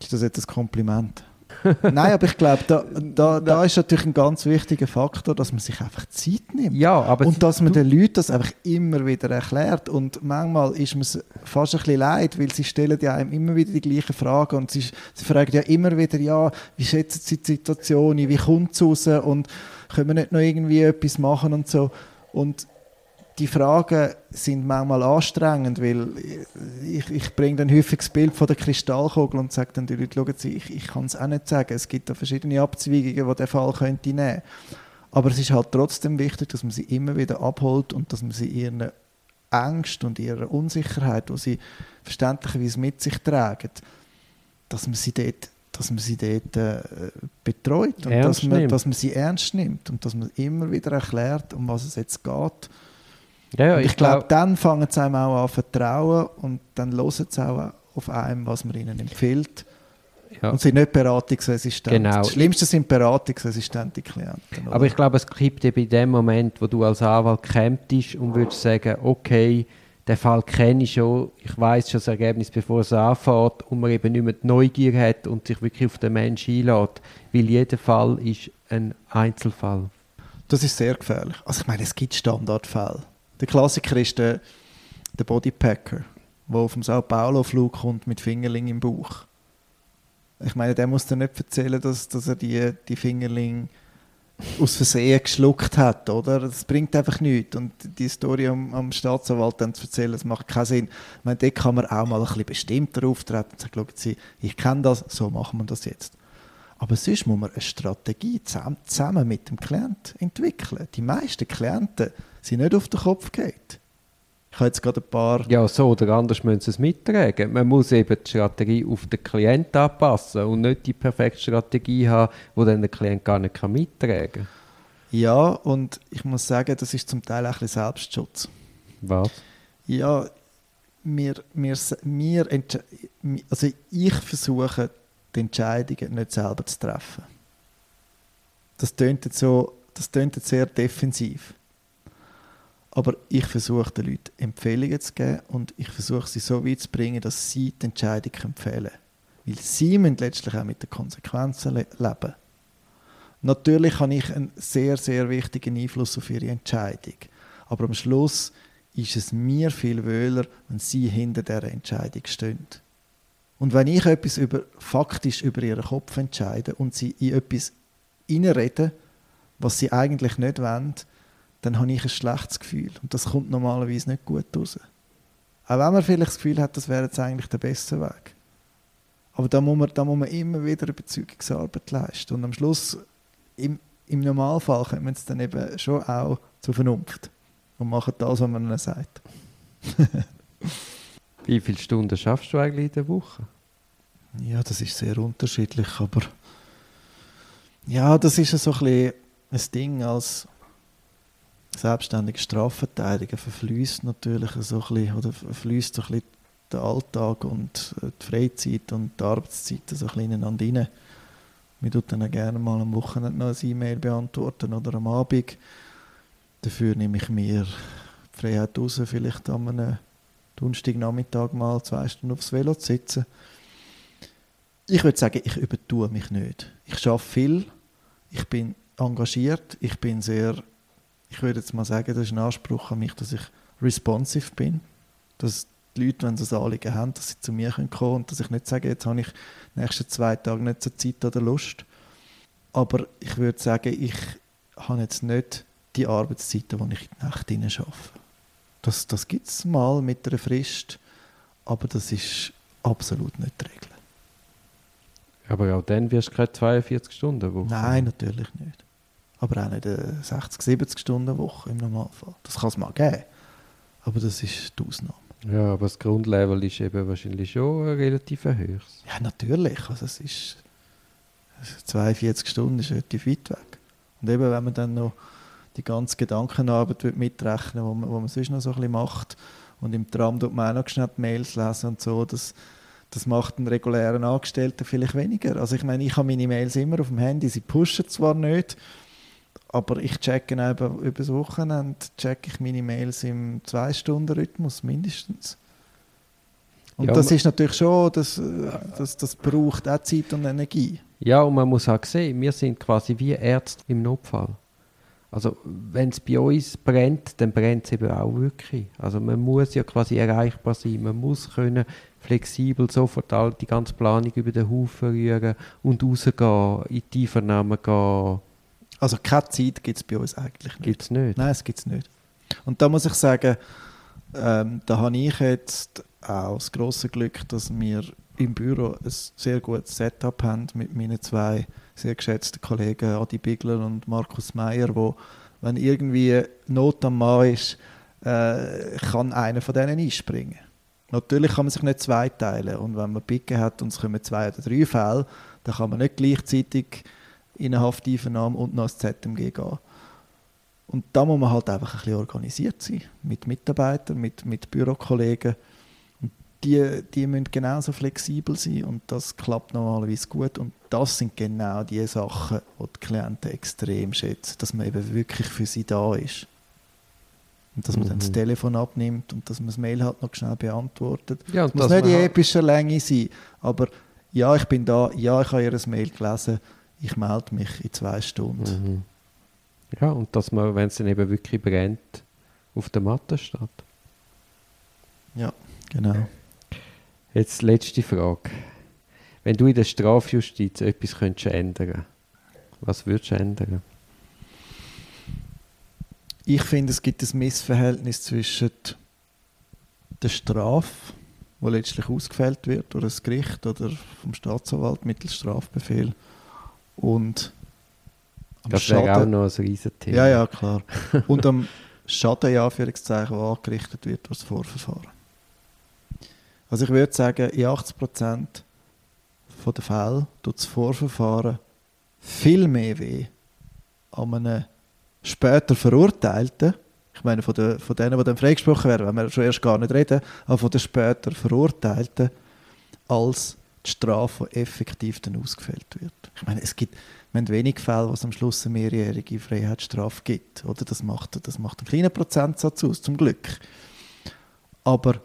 Ist das jetzt ein Kompliment? Nein, aber ich glaube, da, da, da ist natürlich ein ganz wichtiger Faktor, dass man sich einfach Zeit nimmt. Ja, aber und dass man den Leuten das einfach immer wieder erklärt. Und manchmal ist mir es fast ein bisschen leid, weil sie stellen ja einem immer wieder die gleichen Fragen und sie, sie fragen ja immer wieder, ja, wie schätzen sie die Situation, wie kommt es raus und können wir nicht noch irgendwie etwas machen und so. Und die Fragen sind manchmal anstrengend, weil ich, ich bringe dann häufig das Bild von der Kristallkugel und sage dann die Leute, schauen Sie, ich, ich kann es auch nicht sagen. Es gibt da verschiedene Abzweigungen, die der Fall könnte nehmen. Aber es ist halt trotzdem wichtig, dass man sie immer wieder abholt und dass man sie ihren Ängsten und ihrer Unsicherheit, die sie verständlicherweise mit sich tragen, dass man sie dort, dass man sie dort äh, betreut und dass man, dass man sie ernst nimmt und dass man immer wieder erklärt, um was es jetzt geht ja, ja, ich, ich glaube, glaub, dann fangen sie einem auch an zu vertrauen und dann hören sie auch auf einem, was man ihnen empfiehlt. Ja. Und sind nicht beratungsresistent. Genau. Das Schlimmste sind beratungsresistente Klienten. Oder? Aber ich glaube, es gibt eben in dem Moment, wo du als Anwalt kämpfst und würdest sagen, okay, den Fall kenne ich schon, ich weiß schon das Ergebnis, bevor es anfängt und man eben nicht mehr die Neugier hat und sich wirklich auf den Menschen einlädt, weil jeder Fall ist ein Einzelfall. Das ist sehr gefährlich. Also ich meine, es gibt Standardfälle. Der Klassiker ist der, der Bodypacker, der auf dem Sao Paulo-Flug kommt mit Fingerling im Bauch. Ich meine, der muss dir nicht erzählen, dass, dass er die, die Fingerling aus Versehen geschluckt hat, oder? Das bringt einfach nichts. Und die Story am, am Staatsanwalt dann zu erzählen, das macht keinen Sinn. Ich meine, dort kann man auch mal ein bisschen bestimmter auftreten und sagen, Sie, ich kenne das, so machen wir das jetzt. Aber sonst muss man eine Strategie zusammen, zusammen mit dem Klienten entwickeln. Die meisten Klienten sie nicht auf den Kopf geht. Ich habe jetzt gerade ein paar... Ja, so oder anders müssen sie es mittragen. Man muss eben die Strategie auf den Klienten anpassen und nicht die perfekte Strategie haben, die dann der Klient gar nicht mittragen kann. Ja, und ich muss sagen, das ist zum Teil auch ein bisschen Selbstschutz. Was? Ja, wir, wir, wir also ich versuche, die Entscheidungen nicht selber zu treffen. Das klingt jetzt, so, das klingt jetzt sehr defensiv. Aber ich versuche den Leuten Empfehlungen zu geben und ich versuche sie so weit zu bringen, dass sie die Entscheidung empfehlen können. Weil sie müssen letztlich auch mit den Konsequenzen le leben. Natürlich habe ich einen sehr, sehr wichtigen Einfluss auf ihre Entscheidung. Aber am Schluss ist es mir viel wöhler, wenn sie hinter der Entscheidung stehen. Und wenn ich etwas über, faktisch über ihren Kopf entscheide und sie in etwas reinreden, was sie eigentlich nicht wollen, dann habe ich ein schlechtes Gefühl. Und das kommt normalerweise nicht gut raus. Auch wenn man vielleicht das Gefühl hat, das wäre jetzt eigentlich der beste Weg. Aber da muss man, da muss man immer wieder Überzeugungsarbeit leisten. Und am Schluss, im, im Normalfall, kommen wir es dann eben schon auch zur Vernunft und machen das, was man ihnen sagt. Wie viele Stunden schaffst du eigentlich in der Woche? Ja, das ist sehr unterschiedlich, aber ja, das ist so ein, bisschen ein Ding als selbstständiger Strafverteidiger verfließt natürlich so ein bisschen, oder verfließt so ein bisschen der Alltag und äh, die Freizeit und die Arbeitszeit so ein bisschen ineinander rein. Wir tun dann gerne mal am Wochenende noch ein E-Mail beantworten oder am Abend. Dafür nehme ich mir die Freiheit raus, vielleicht am einem Donnerstagnachmittag mal zwei Stunden aufs Velo zu sitzen. Ich würde sagen, ich übertue mich nicht. Ich schaffe viel, ich bin engagiert, ich bin sehr, ich würde jetzt mal sagen, das ist ein Anspruch an mich, dass ich responsive bin, dass die Leute, wenn sie ein Anliegen haben, dass sie zu mir kommen können und dass ich nicht sage, jetzt habe ich die nächsten zwei Tage nicht so Zeit oder Lust. Aber ich würde sagen, ich habe jetzt nicht die Arbeitszeiten, die ich in die Nacht arbeite. Das, das gibt es mal mit einer Frist, aber das ist absolut nicht die Regel. Aber auch dann wirst du keine 42 Stunden Woche. Nein, natürlich nicht. Aber auch nicht eine 60, 70 Stunden Woche im Normalfall. Das kann es mal geben. Aber das ist die Ausnahme. Ja, aber das Grundlevel ist eben wahrscheinlich schon relativ hoch. Ja, natürlich. Also es ist 42 Stunden ist relativ weit weg. Und eben, wenn man dann noch die ganze Gedankenarbeit mitrechnen, wo man, wo man sonst noch so ein bisschen macht und im Tram tut man auch noch schnell die Mails lesen und so, das, das macht einen regulären Angestellten vielleicht weniger. Also ich meine, ich habe meine Mails immer auf dem Handy, sie pushen zwar nicht, aber ich checke eben über das Wochenende checke ich meine Mails im 2-Stunden-Rhythmus mindestens. Und ja, das ist natürlich schon, das, das, das braucht auch Zeit und Energie. Ja, und man muss auch sehen, wir sind quasi wie Ärzte im Notfall. Also wenn es bei uns brennt, dann brennt es eben auch wirklich. Also man muss ja quasi erreichbar sein, man muss können flexibel sofort all die ganze Planung über den Haufen rühren und rausgehen, in die Einvernahmen gehen also keine Zeit gibt es bei uns eigentlich nicht. Gibt es nicht? Nein, es gibt es nicht. Und da muss ich sagen, ähm, da habe ich jetzt auch das grosse Glück, dass wir im Büro ein sehr gutes Setup haben mit meinen zwei sehr geschätzten Kollegen Adi Bigler und Markus Meyer, wo wenn irgendwie Not am Mann ist, äh, kann einer von denen einspringen. Natürlich kann man sich nicht zweiteilen und wenn man Picke hat und es kommen zwei oder drei Fälle, dann kann man nicht gleichzeitig in eine Hafteinvernahme und noch ins ZMG gehen. Und da muss man halt einfach ein bisschen organisiert sein, mit Mitarbeitern, mit, mit Bürokollegen. Die, die müssen genauso flexibel sein und das klappt normalerweise gut. Und das sind genau die Sachen, die die Klienten extrem schätzen, dass man eben wirklich für sie da ist. Und dass man mhm. dann das mhm. Telefon abnimmt und dass man das Mail halt noch schnell beantwortet. Ja, es muss nicht in epischer Länge sein, aber ja, ich bin da, ja, ich habe ihr Mail gelesen, ich melde mich in zwei Stunden. Mhm. Ja, und dass man, wenn es dann eben wirklich brennt, auf der Matte steht. Ja, genau. Jetzt letzte Frage. Wenn du in der Strafjustiz etwas könntest ändern was würdest du ändern? Ich finde, es gibt ein Missverhältnis zwischen der Strafe, die letztlich ausgefällt wird durch das Gericht oder vom Staatsanwalt mittels Strafbefehl, und am das wäre auch noch ein Riesenthema. Ja, ja, klar. Und am Schaden, ja, Anführungszeichen, der angerichtet wird durch das Vorverfahren. Also ich würde sagen, in 80% der Fälle tut das Vorverfahren viel mehr weh an einem später Verurteilten, ich meine von, der, von denen, die dann freigesprochen werden, wenn wir schon erst gar nicht reden, aber von den später Verurteilten, als die Strafe, die effektiv dann ausgefällt wird. Ich meine, es gibt wir haben wenig Fälle, wo es am Schluss eine mehrjährige Freiheitsstrafe gibt. Oder? Das, macht, das macht einen kleinen Prozentsatz aus, zum Glück. Aber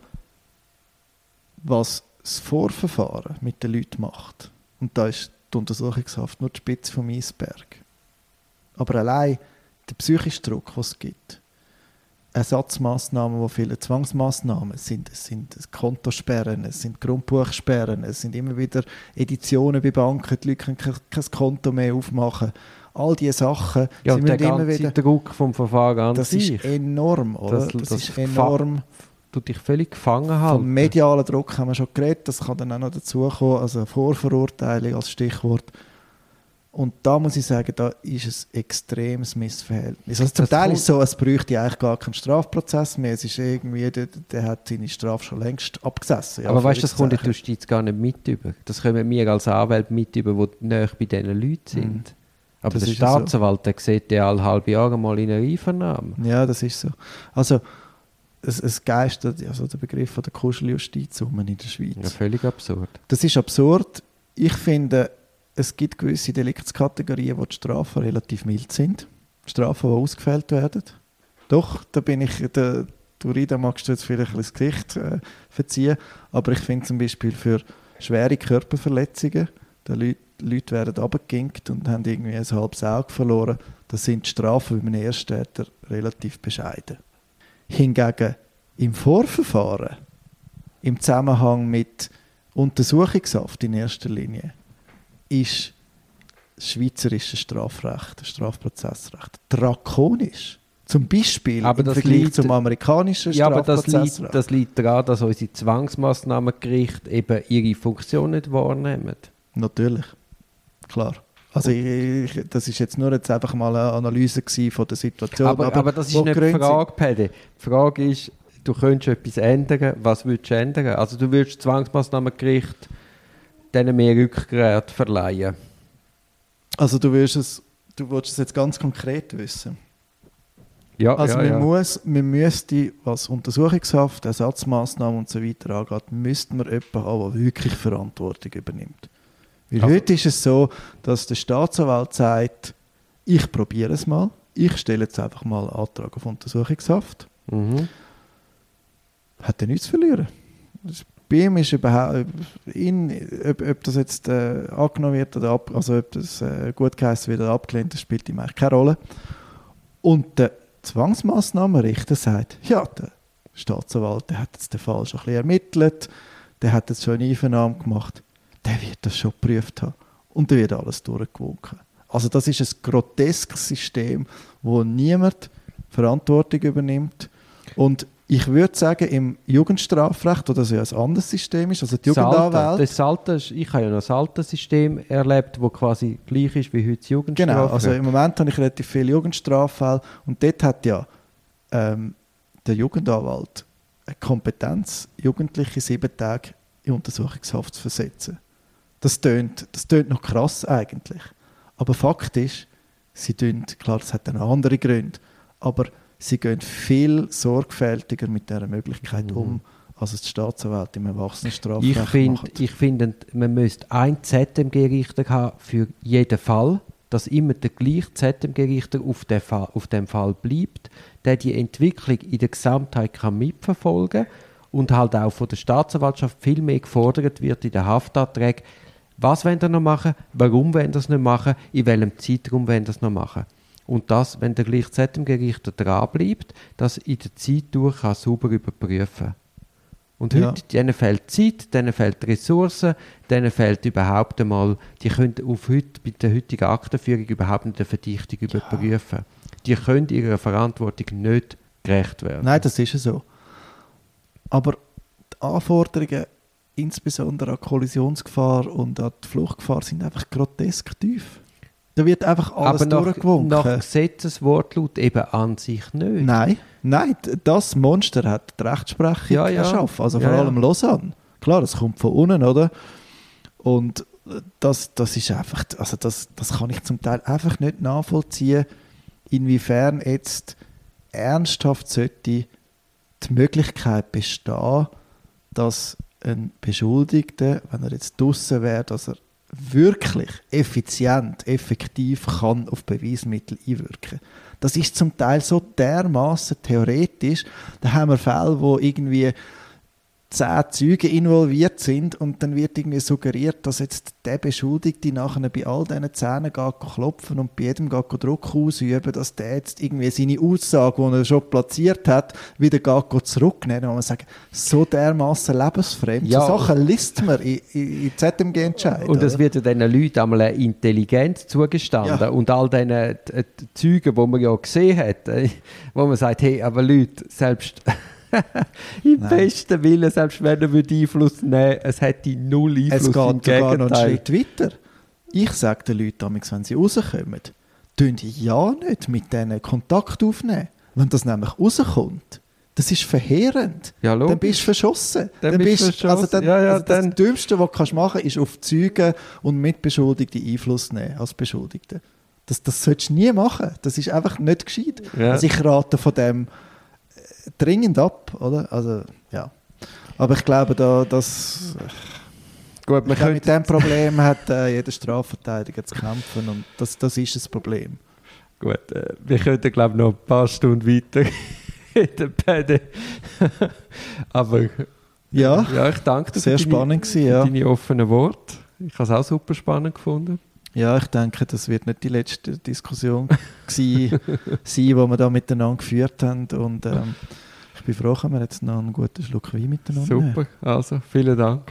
was das Vorverfahren mit den Leuten macht, und da ist die Untersuchungshaft nur die Spitze vom Eisberg. Aber allein der psychische Druck, den es gibt, Ersatzmaßnahmen, wo viele Zwangsmaßnahmen sind. Es sind Kontosperren, es sind Grundbuchsperren, es sind immer wieder Editionen bei Banken, die Leute können kein Konto mehr aufmachen. All diese Sachen. Ja, der ganze wieder, Druck vom Verfahren an Das ist enorm, oder? Das, das, das ist enorm. Tut dich völlig gefangen halten. Vom medialen Druck haben wir schon geredet, das kann dann auch noch dazukommen, also Vorverurteilung als Stichwort. Und da muss ich sagen, da ist ein extremes Missverhältnis. Also zum das Teil ist es so, es bräuchte eigentlich gar keinen Strafprozess mehr. Es ist irgendwie, der, der hat seine Strafe schon längst abgesessen. Ja, Aber weißt du, das kommt der Justiz gar nicht mit über. Das kommen wir als Anwälte mit über, die näher bei diesen Leuten sind. Mhm. Aber das der Staatsanwalt, so. der sieht ja alle halbe Jahre mal in einer Einvernahme. Ja, das ist so. Also, es, es geistert also der Begriff von der Kuscheljustiz um in der Schweiz. Ja, völlig absurd. Das ist absurd. Ich finde, es gibt gewisse Deliktskategorien, wo die Strafen relativ mild sind. Strafen, die ausgefällt werden. Doch, da bin ich, der, du Rida magst du jetzt vielleicht ein das Gesicht äh, verziehen, aber ich finde zum Beispiel für schwere Körperverletzungen, da Leute, Leute werden abgeginkt und haben irgendwie ein halbes Auge verloren, da sind die Strafen bei einem Ersttäter relativ bescheiden. Hingegen im Vorverfahren, im Zusammenhang mit Untersuchungshaft in erster Linie, ist das schweizerische Strafrecht, das Strafprozessrecht drakonisch. Zum Beispiel aber im Vergleich liegt, zum amerikanischen ja, aber das liegt, das liegt daran, dass unsere Zwangsmaßnahmengerichte eben ihre Funktion nicht wahrnehmen. Natürlich, klar. Also ich, ich, das ist jetzt nur jetzt einfach mal eine Analyse von der Situation. Aber, aber, aber das ist nicht die Frage, Pede. Die Frage ist, du könntest etwas ändern, was würdest du ändern? Also du würdest Zwangsmaßnahmengericht denen mehr Rückgrat verleihen. Also du willst es, du willst es jetzt ganz konkret wissen? Ja, also ja, man, ja. Muss, man müsste, was Untersuchungshaft, Ersatzmaßnahmen und so weiter angeht, müsste man jemanden haben, der wirklich Verantwortung übernimmt. Weil also, heute ist es so, dass der Staatsanwalt sagt, ich probiere es mal, ich stelle jetzt einfach mal einen Antrag auf Untersuchungshaft. Mhm. Hat er nichts zu verlieren. bei ihm ist überhaupt, in, ob, ob, das jetzt äh, angenommen wird oder ab, also ob das äh, gut geheißen wird oder abgelehnt, das spielt ihm eigentlich keine Rolle. Und der Zwangsmaßnahmenrichter sagt, ja, der Staatsanwalt der hat jetzt den Fall schon ein bisschen ermittelt, der hat jetzt schon eine Einvernahme gemacht der wird das schon geprüft haben. Und der wird alles durchgewunken. Also das ist ein groteskes System, wo niemand Verantwortung übernimmt. Und ich würde sagen, im Jugendstrafrecht, wo das ja ein anderes System ist, also die Jugendanwälte... Das alte, ich habe ja noch das alte System erlebt, das quasi gleich ist wie heute das Jugendstrafrecht. Genau, also im Moment habe ich relativ viele Jugendstraffälle und dort hat ja ähm, der Jugendanwalt eine Kompetenz, Jugendliche sieben Tage in Untersuchungshaft zu versetzen. Das tönt, das tönt noch krass eigentlich. Aber Fakt ist, sie tun, klar, das hat dann andere Gründe, aber sie gehen viel sorgfältiger mit dieser Möglichkeit mhm. um, als es die Staatsanwalt im Erwachsenenstrafrecht ich find, macht. Ich finde, man müsste ein ZMG-Richter haben für jeden Fall, dass immer der gleiche ZMG-Richter auf, auf dem Fall bleibt, der die Entwicklung in der Gesamtheit kann mitverfolgen und halt auch von der Staatsanwaltschaft viel mehr gefordert wird in den Haftanträgen, was wollen sie noch machen? Warum wollen sie es nicht machen? In welchem Zeitraum wollen sie es noch machen? Und das, wenn der gleiche ZMG-Richter dranbleibt, das in der Zeit durch kann sauber überprüfen und ja. heute, denen fehlt Zeit, denen fehlt Ressourcen, denen fehlt überhaupt einmal, die können auf heute, bei der heutigen Aktenführung überhaupt nicht eine Verdichtung ja. überprüfen. Die können ihrer Verantwortung nicht gerecht werden. Nein, das ist so. Aber die Anforderungen insbesondere an Kollisionsgefahr und an die Fluchtgefahr sind einfach grotesk tief. Da wird einfach alles Aber durchgewunken. nach Gesetzeswortlaut eben an sich nicht. Nein, nein, das Monster hat die Rechtsprechung ja, ja. erschaffen, also vor ja, allem Lausanne. Klar, das kommt von unten, oder? Und das, das ist einfach, also das, das kann ich zum Teil einfach nicht nachvollziehen, inwiefern jetzt ernsthaft sollte die Möglichkeit bestehen, dass ein Beschuldigter, wenn er jetzt draußen wäre, dass er wirklich effizient, effektiv kann auf Beweismittel einwirken. Das ist zum Teil so dermaßen theoretisch. Da haben wir Fälle, wo irgendwie zehn Zeugen involviert sind und dann wird irgendwie suggeriert, dass jetzt der Beschuldigte nachher bei all diesen Zähnen geht klopfen und bei jedem geht Druck ausüben, dass der jetzt irgendwie seine Aussage, die er schon platziert hat, wieder geht zurücknehmen. Und man sagt, so dermaßen lebensfremd. Ja. So Sachen liest man in, in, in ZMG-Entscheidungen. Und es wird ja diesen Leuten einmal eine Intelligenz zugestanden ja. und all diesen äh, Zeugen, die man ja gesehen hat, äh, wo man sagt, hey, aber Leute, selbst Im Nein. besten Willen, selbst wenn er Einfluss nehmen es hätte null Einfluss. Es geht sogar noch einen Schritt weiter. Ich sage den Leuten, wenn sie rauskommen, tun ja nicht mit denen Kontakt aufnehmen. Wenn das nämlich rauskommt, das ist verheerend. Ja, dann bist du verschossen. Dann, dann bist, verschossen. Also dann, ja, ja, also das dann. Dümmste, was du machen kannst, ist auf Zeugen und Mitbeschuldigte Einfluss nehmen als Beschuldigte. Das, das solltest du nie machen. Das ist einfach nicht gescheit. Also ich rate von dem dringend ab, oder? Also, ja. Aber ich glaube, da, dass... Gut, man mit dem Problem hat äh, jeder Strafverteidiger zu kämpfen und das, das ist das Problem. Gut, äh, wir könnten glaube ich noch ein paar Stunden weiter reden, Aber ja, ja, ich danke dir sehr für, spannend deine, gewesen, ja. deine offenen Worte. Ich habe es auch super spannend gefunden. Ja, ich denke, das wird nicht die letzte Diskussion sein, die wir da miteinander geführt haben. Und ähm, bin froh, dass wir jetzt noch einen guten Schluck Wein miteinander Super, also vielen Dank.